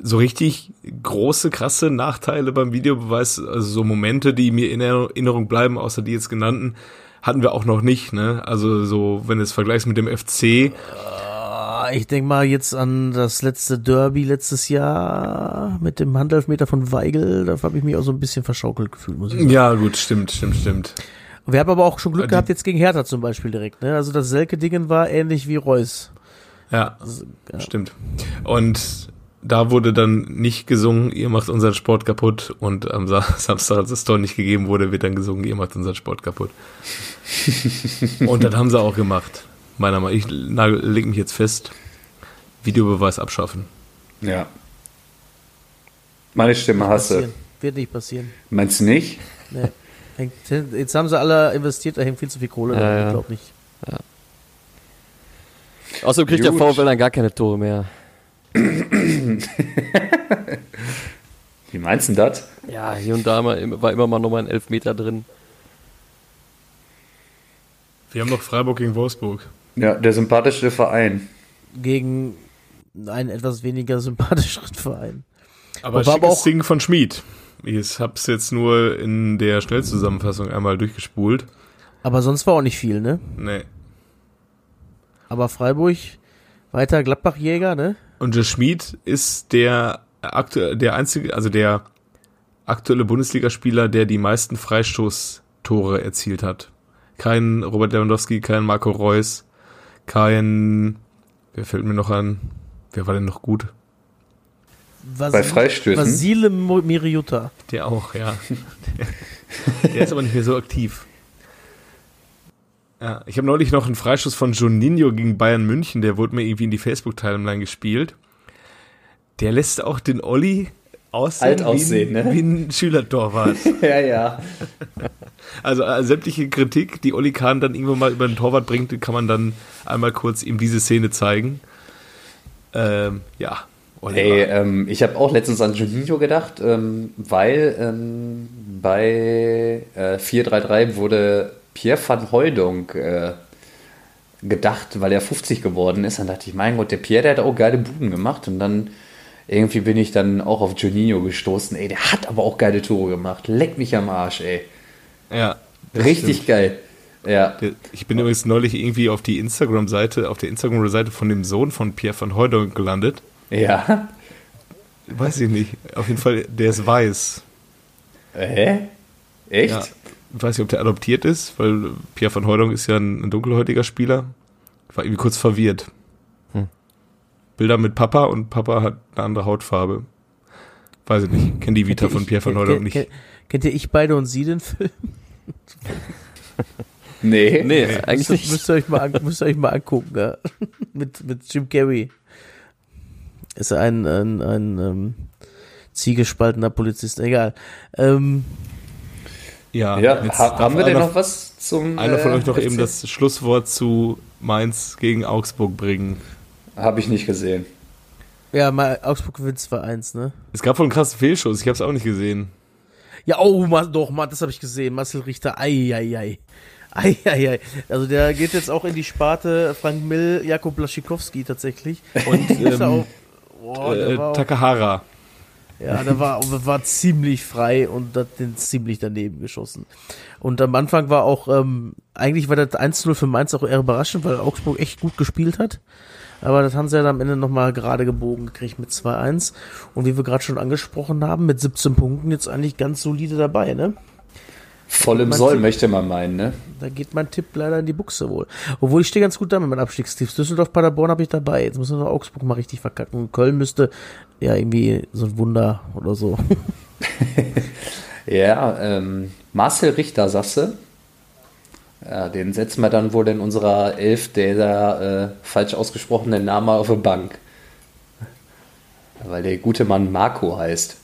So richtig große, krasse Nachteile beim Videobeweis, also so Momente, die mir in Erinnerung bleiben, außer die jetzt genannten, hatten wir auch noch nicht. Ne? Also so, wenn du es vergleichst mit dem FC, Ah, Ich denke mal jetzt an das letzte Derby letztes Jahr mit dem Handelfmeter von Weigel. Da habe ich mich auch so ein bisschen verschaukelt gefühlt, muss ich sagen. ja gut, stimmt, stimmt, stimmt. Wir haben aber auch schon Glück Die- gehabt jetzt gegen Hertha zum Beispiel direkt. Ne? Also das Selke-Dingen war ähnlich wie Reus. Ja, stimmt. Und da wurde dann nicht gesungen, ihr macht unseren Sport kaputt. Und am Sa Samstag, als das Tor nicht gegeben wurde, wird dann gesungen, ihr macht unseren Sport kaputt. Und das haben sie auch gemacht. Meiner Meinung nach. Ich nagel- leg mich jetzt fest. Videobeweis abschaffen. ja. Meine Stimme hasse. Passieren. Wird nicht passieren. Meinst du nicht? Nee. Hängt, jetzt haben sie alle investiert, da hängt viel zu viel Kohle. Ja, dran. ja. Ich glaube nicht. Außerdem kriegt der Gut. VfL dann gar keine Tore mehr. Wie meinst du denn das? Ja, hier und da war immer mal nochmal ein Elfmeter drin. Wir haben noch Freiburg gegen Wolfsburg. Ja, der sympathische Verein. Gegen einen etwas weniger sympathischen Verein. Aber War aber schickes auch- Ding von Schmid. Ich hab's jetzt nur in der Schnellzusammenfassung einmal durchgespult. Aber sonst war auch nicht viel, ne? Nee. Aber Freiburg, weiter Gladbach-Jäger, ne? Und der Schmid ist der aktuell, der einzige, also der aktuelle Bundesligaspieler, der die meisten Freistoßtore erzielt hat. Kein Robert Lewandowski, kein Marco Reus, kein, wer fällt mir noch an? Wer war denn noch gut? Vasil- Bei Freistößen? Vasile Miriuta. Der auch, ja. der, der ist aber nicht mehr so aktiv. Ja, ich habe neulich noch einen Freistoß von Juninho gegen Bayern München, der wurde mir irgendwie in die Facebook-Timeline gespielt. Der lässt auch den Olli aussehen, Alt aussehen, wie, ein, ne? wie ein Schülertorwart. Ja, ja. Also äh, sämtliche Kritik, die Olli Kahn dann irgendwo mal über den Torwart bringt, kann man dann einmal kurz ihm diese Szene zeigen. Ähm, ja. Oliver. Ey, ähm, ich habe auch letztens an Juninho gedacht, ähm, weil ähm, bei äh, 433 wurde Pierre van Hooydonk äh, gedacht, weil er 50 geworden ist. Dann dachte ich, mein Gott, der Pierre, der hat auch geile Buden gemacht. Und dann irgendwie bin ich dann auch auf Juninho gestoßen. Ey, der hat aber auch geile Tore gemacht. Leck mich am Arsch, ey. ja. Richtig stimmt. geil. Ja. Ich bin übrigens neulich irgendwie auf die Instagram-Seite, auf der Instagram-Seite von dem Sohn von Pierre van Hooydonk gelandet. Ja. Weiß ich nicht. Auf jeden Fall, der ist weiß. Hä? Echt? Ja. Ich weiß nicht, ob der adoptiert ist, weil Pierre van Hooydonk ist ja ein, ein dunkelhäutiger Spieler. Ich war irgendwie kurz verwirrt. Bilder mit Papa und Papa hat eine andere Hautfarbe. Weiß ich nicht. Kenn die Vita von Pierre van Hooydonk nicht. Kennt, kennt ihr Ich beide und Sie den Film? Nee. Nee, eigentlich Müsst, nicht. müsst, ihr euch mal müsst ihr euch mal angucken, ja? mit, mit Jim Carrey. Ist ein, ein, ein ähm, ziegespaltener Polizist, egal. Ähm, Ja, Ja, jetzt ha haben wir denn noch was zum. einer von äh, euch noch eben das Schlusswort zu Mainz gegen Augsburg bringen. Habe ich nicht gesehen. Ja, mal Augsburg gewinnt 2-1, ne? Es gab wohl einen krassen Fehlschuss, ich habe es auch nicht gesehen. Ja, oh, doch, ma, das habe ich gesehen. Marcel Richter, ei, ei, ei. Ei, ei, ei. Also der geht jetzt auch in die Sparte Frank Mill, Jakub Blaschikowski tatsächlich. Und Ist er ähm, auch, boah, der äh, auch, Takahara. ja, der war, war ziemlich frei und hat den ziemlich daneben geschossen. Und am Anfang war auch, ähm, eigentlich war das 1-0 für Mainz auch eher überraschend, weil Augsburg echt gut gespielt hat. Aber das haben sie ja dann am Ende nochmal gerade gebogen gekriegt mit 2-1. Und wie wir gerade schon angesprochen haben, mit 17 Punkten jetzt eigentlich ganz solide dabei, ne? Voll im Soll, sieht- möchte man meinen, ne? Da geht mein Tipp leider in die Buchse wohl. Obwohl ich stehe ganz gut da mit meinen Abstiegstipps. Düsseldorf, Paderborn habe ich dabei. Jetzt müssen wir noch Augsburg mal richtig verkacken. Köln müsste ja irgendwie so ein Wunder oder so. Ja, ähm, Marcel Richter, sagst du? Ja, den setzen wir dann wohl in unserer Elf der da, äh, falsch ausgesprochenen Name auf der Bank. Weil der gute Mann Marco heißt.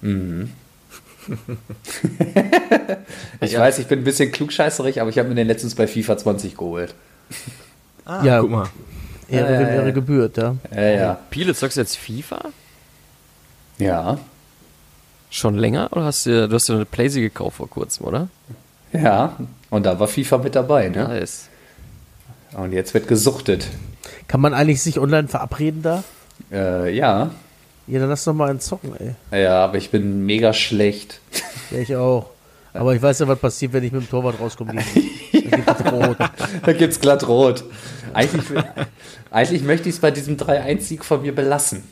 Mhm. ich weiß, ich bin ein bisschen klugscheißerig, aber ich habe mir den letztens bei FIFA 20 geholt. Ah, Ja. guck mal. Ehre, Ja, ja, Ehre ja. gebührt, ja. Ja, ja. Piele, zockst du jetzt FIFA? Ja, Schon länger? Oder hast du, du hast dir eine Playsee gekauft vor kurzem, oder? Ja. Und da war FIFA mit dabei, ne? Nice. Und jetzt wird gesuchtet. Kann man eigentlich sich online verabreden da? Äh, ja. Ja, dann lass doch mal einen zocken, ey. Ja, aber ich bin mega schlecht. Ja, ich auch. Aber ich weiß ja, was passiert, wenn ich mit dem Torwart rauskomme. rot. Da gibt's glatt rot. Eigentlich, eigentlich möchte ich es bei diesem 3-1-Sieg von mir belassen.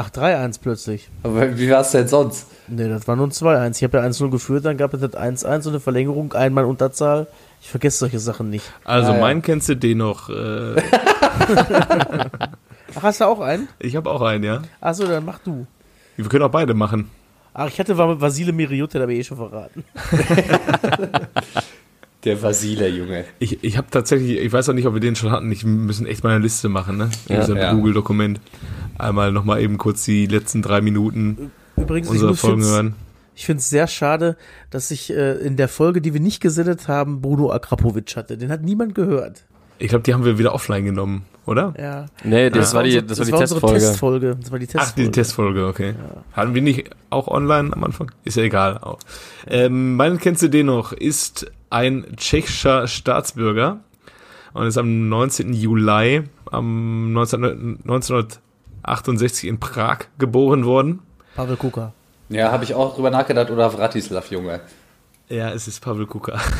Ach, 3-1 plötzlich. Aber wie war es denn sonst? Nee, das war nur ein 2-1. Ich habe ja 1-0 geführt, dann gab es das 1-1 und eine Verlängerung, einmal Unterzahl. Ich vergesse solche Sachen nicht. Also Ah, ja. meinen kennst du den noch. Äh, Ach, hast du auch einen? ich habe auch einen, ja. Achso, dann mach du. Wir können auch beide machen. Ach, ich hatte war mit Vasile Miriute, da habe ich eh schon verraten. Der Vasile, Junge. Ich, ich habe tatsächlich, ich weiß auch nicht, ob wir den schon hatten. Ich müssen echt mal eine Liste machen, ne? In Ja. diesem Ja. Google-Dokument. Einmal nochmal eben kurz die letzten drei Minuten Übrigens, ich unserer muss Folgen hören. Ich finde es sehr schade, dass ich äh, in der Folge, die wir nicht gesendet haben, Bruno Akrapovic hatte. Den hat niemand gehört. Ich glaube, die haben wir wieder offline genommen, oder? Ja. Nee, das, war die, unsere- das war die unsere Testfolge. Testfolge. Das war die Testfolge. Ach, die Testfolge, okay. Hatten wir nicht auch online am Anfang? Ist ja egal. Auch. Ähm, meinen kennst du den noch? Ist ein tschechischer Staatsbürger und ist am 19. Juli am 19, 1968 in Prag geboren worden. Pavel Kuka. Ja, habe ich auch drüber nachgedacht. Oder Vratislav, Junge. Ja, es ist Pavel Kuka.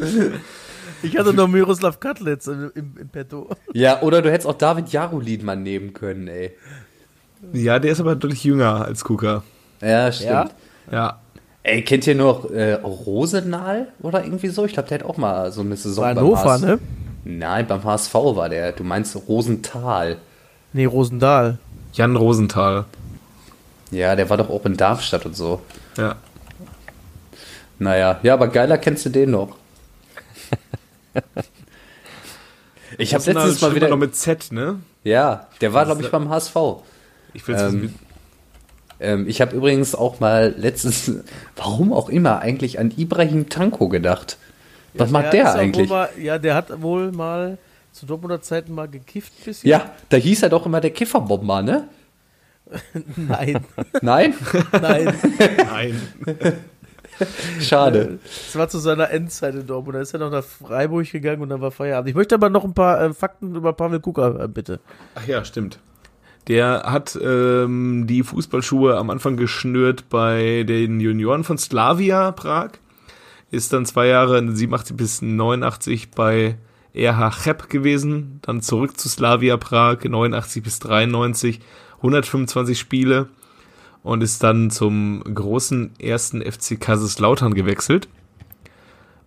Ich hatte noch Miroslav Katlitz im, im, im Petto. Ja, oder du hättest auch David Jarulin mal nehmen können, ey. Ja, der ist aber deutlich jünger als Kuka. Ja, stimmt. Ja? Ja. Ey, kennt ihr noch äh, Rosenal oder irgendwie so? Ich glaube, der hat auch mal so eine Saison War beim Hannover, HSV. ne? Nein, beim HSV war der. Du meinst Rosenthal. Nee, Rosendahl. Jan Rosenthal. Ja, der war doch auch in Darmstadt und so. Ja. Naja, ja, aber geiler kennst du den noch. Ich habe letztens mal wieder. noch mit Z, ne? Ja, der war, glaube ich, beim HSV. Ich will Ähm, Ähm, ich habe übrigens auch mal letztens, warum auch immer, eigentlich an Ibrahim Tanko gedacht. Was macht der wohl eigentlich? Mal, ja, der hat wohl mal zu Dortmunder Zeiten mal gekifft ein bisschen. Ja, da hieß er doch immer der Kifferbomber, ne? Nein, Nein? nein. Nein. Schade. Das war zu seiner Endzeit in Dortmund. Da ist er noch nach Freiburg gegangen und dann war Feierabend. Ich möchte aber noch ein paar äh, Fakten über Pavel Kuka, äh, bitte. Ach ja, stimmt. Der hat ähm, die Fußballschuhe am Anfang geschnürt bei den Junioren von Slavia Prag. Ist dann zwei Jahre, 87 bis 89 bei RH Cheb gewesen. Dann zurück zu Slavia Prag, 89 bis 93, 125 Spiele. Und ist dann zum großen ersten FC Kaiserslautern gewechselt.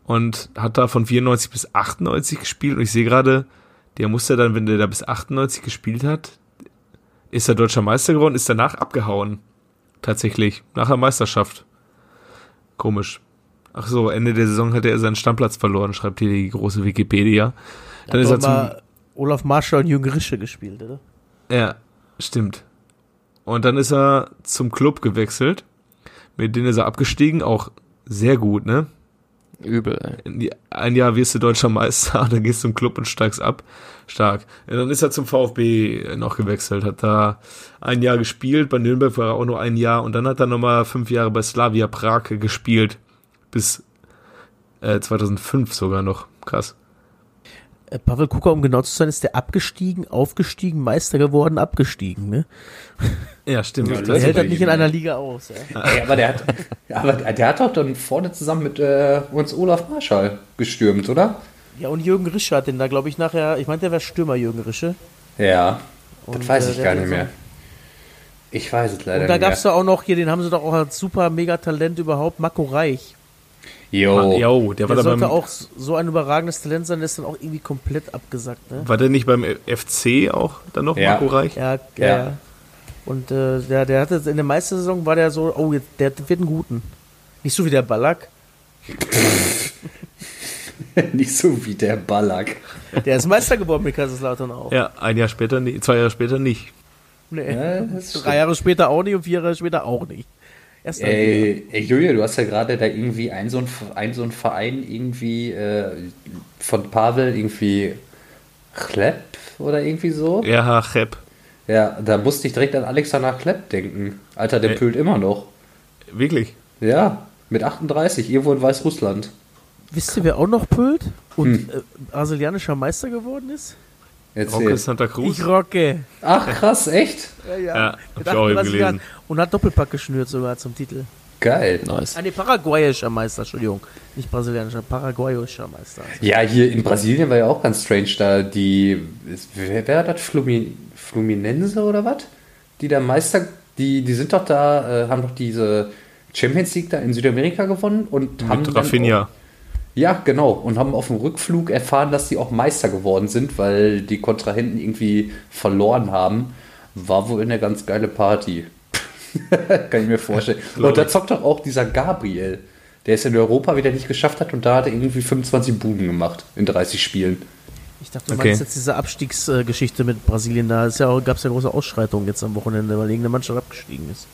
Und hat da von 94 bis 98 gespielt. Und ich sehe gerade, der musste dann, wenn der da bis 98 gespielt hat, ist er deutscher Meister geworden, ist danach abgehauen. Tatsächlich. Nach der Meisterschaft. Komisch. Ach so, Ende der Saison hat er seinen Stammplatz verloren, schreibt hier die große Wikipedia. Dann ist er Hat zum, Olaf Marschall und Jürgen Rische gespielt, oder? ja, stimmt. Und dann ist er zum Club gewechselt. Mit denen ist er abgestiegen, auch sehr gut, ne? Übel, ey. Ein Jahr wirst du deutscher Meister, dann gehst du zum Club und steigst ab. Stark. Ja, dann ist er zum VfB noch gewechselt, hat da ein Jahr gespielt, bei Nürnberg war er auch nur ein Jahr und dann hat er nochmal fünf Jahre bei Slavia Prag gespielt. Bis äh, 2005 sogar noch. Krass. Äh, Pavel Kuka, um genau zu sein, ist der abgestiegen, aufgestiegen, Meister geworden, abgestiegen, ne? Ja, stimmt. Ja, Der Das hält das nicht in einer Liga aus, ja. Ey, aber der hat, aber der hat doch dann vorne zusammen mit äh, uns Olaf Marschall gestürmt, oder? Ja, und Jürgen Rische hat den da, glaube ich, nachher, ich meinte, der wäre Stürmer, Jürgen Rische. Ja, Und, das weiß äh, ich der gar nicht mehr. Ich weiß es leider Und da nicht gab es da auch noch hier, den haben sie doch auch als super mega Talent überhaupt, Marco Reich. Jo, Jo, der war Der da sollte beim, auch so ein überragendes Talent sein, der ist dann auch irgendwie komplett abgesackt, ne? war der nicht beim FC auch dann noch, Ja. Marco Reich? Ja, ja. Ja. ja. Und äh, der, der hatte in der Meistersaison war der so, oh, jetzt, der wird einen guten. Nicht so wie der Ballack. nicht so wie der Ballack. Der ist Meister geworden mit Kaiserslautern auch. Ja, ein Jahr später nicht, zwei Jahre später nicht. Nee. Ja, Drei Jahre später auch nicht und vier Jahre später auch nicht. Erst. Ey, ey Julia, du hast ja gerade da irgendwie ein so ein, ein so ein Verein irgendwie äh, von Pavel irgendwie Klepp oder irgendwie so. RH Chep. Ja, da musste ich direkt an Alexander Klepp denken. Alter, der Ey. pölt immer noch. Wirklich? Ja, mit 38, irgendwo in Weißrussland. Wisst ihr, wer auch noch pölt und Hm. äh, brasilianischer Meister geworden ist? Erzähl. Rocke Santa Cruz? Ich rocke. Ach, krass, echt? Ja, Ja, Mit hab ich auch eben 38 gelesen. Jahren. Und hat Doppelpack geschnürt sogar zum Titel. Geil. Nice. Ah, nee, paraguayischer Meister, Entschuldigung. Nicht brasilianischer, paraguayischer Meister. Ja, hier in Brasilien war ja auch ganz strange da. Die, wer, wer hat das? Flumi, Fluminense oder was? Die da Meister, die, die sind doch da, äh, haben doch diese Champions League da in Südamerika gewonnen und haben. Mit dann Rafinha. Auch, ja, genau. Und haben auf dem Rückflug erfahren, dass die auch Meister geworden sind, weil die Kontrahenten irgendwie verloren haben. War wohl eine ganz geile Party. Kann ich mir vorstellen. Und da zockt doch auch dieser Gabriel, der es in Europa wieder nicht geschafft hat und da hat er irgendwie 25 Buden gemacht in 30 Spielen. Ich dachte, du Okay. meinst jetzt diese Abstiegsgeschichte mit Brasilien. Da ja gab es ja große Ausschreitungen jetzt am Wochenende, weil irgendeine Mannschaft abgestiegen ist.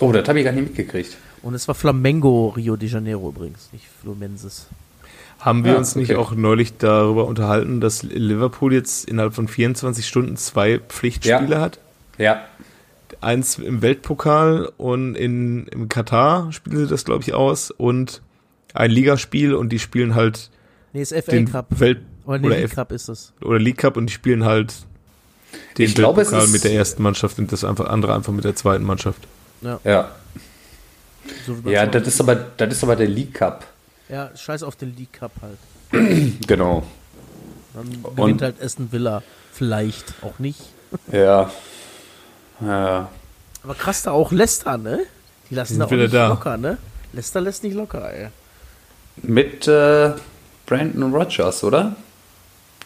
Oh, das habe ich gar nicht mitgekriegt. Und es war Flamengo Rio de Janeiro übrigens, nicht Flumensis. Haben wir Ja, uns nicht okay. auch neulich darüber unterhalten, dass Liverpool jetzt innerhalb von 24 Stunden zwei Pflichtspiele Ja. hat? Ja, Eins im Weltpokal und in, im Katar spielen sie das, glaube ich, aus. Und ein Ligaspiel und die spielen halt Nee, ist FA den Cup. Welt Oder nee, oder, League F Cup ist es. oder League Cup und die spielen halt den Ich glaube, es Weltpokal ist- mit der ersten Mannschaft und das einfach andere einfach mit der zweiten Mannschaft. ja. So Ja, das ist aber, das ist aber der League Cup. ja, scheiß auf den League Cup halt. Genau. Dann Und- gewinnt halt Aston Villa. Vielleicht auch nicht. Ja. Ja. Aber krass da auch Leicester, ne? Die lassen Die da sind auch nicht da. locker, ne? Leicester lässt nicht locker, ey. Mit äh, Brandon Rogers, oder?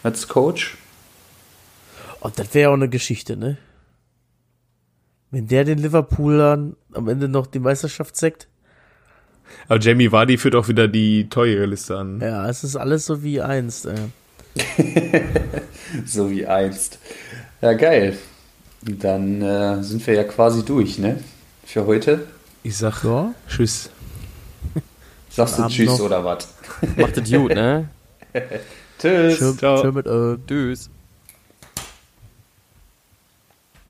Als Coach. Und das wäre ja auch eine Geschichte, ne? Wenn der den Liverpoolern am Ende noch die Meisterschaft zeigt. Aber Jamie Vardy führt auch wieder die Torjägerliste an. Ja, es ist alles so wie einst, ey. So wie einst. Ja, geil. Dann äh, sind wir ja quasi durch, ne? Für heute. Ich sag Ja. Tschüss. Sagst du Tschüss noch. oder was? Macht es gut, ne? Tschüss. Schön mit, äh, Tschüss.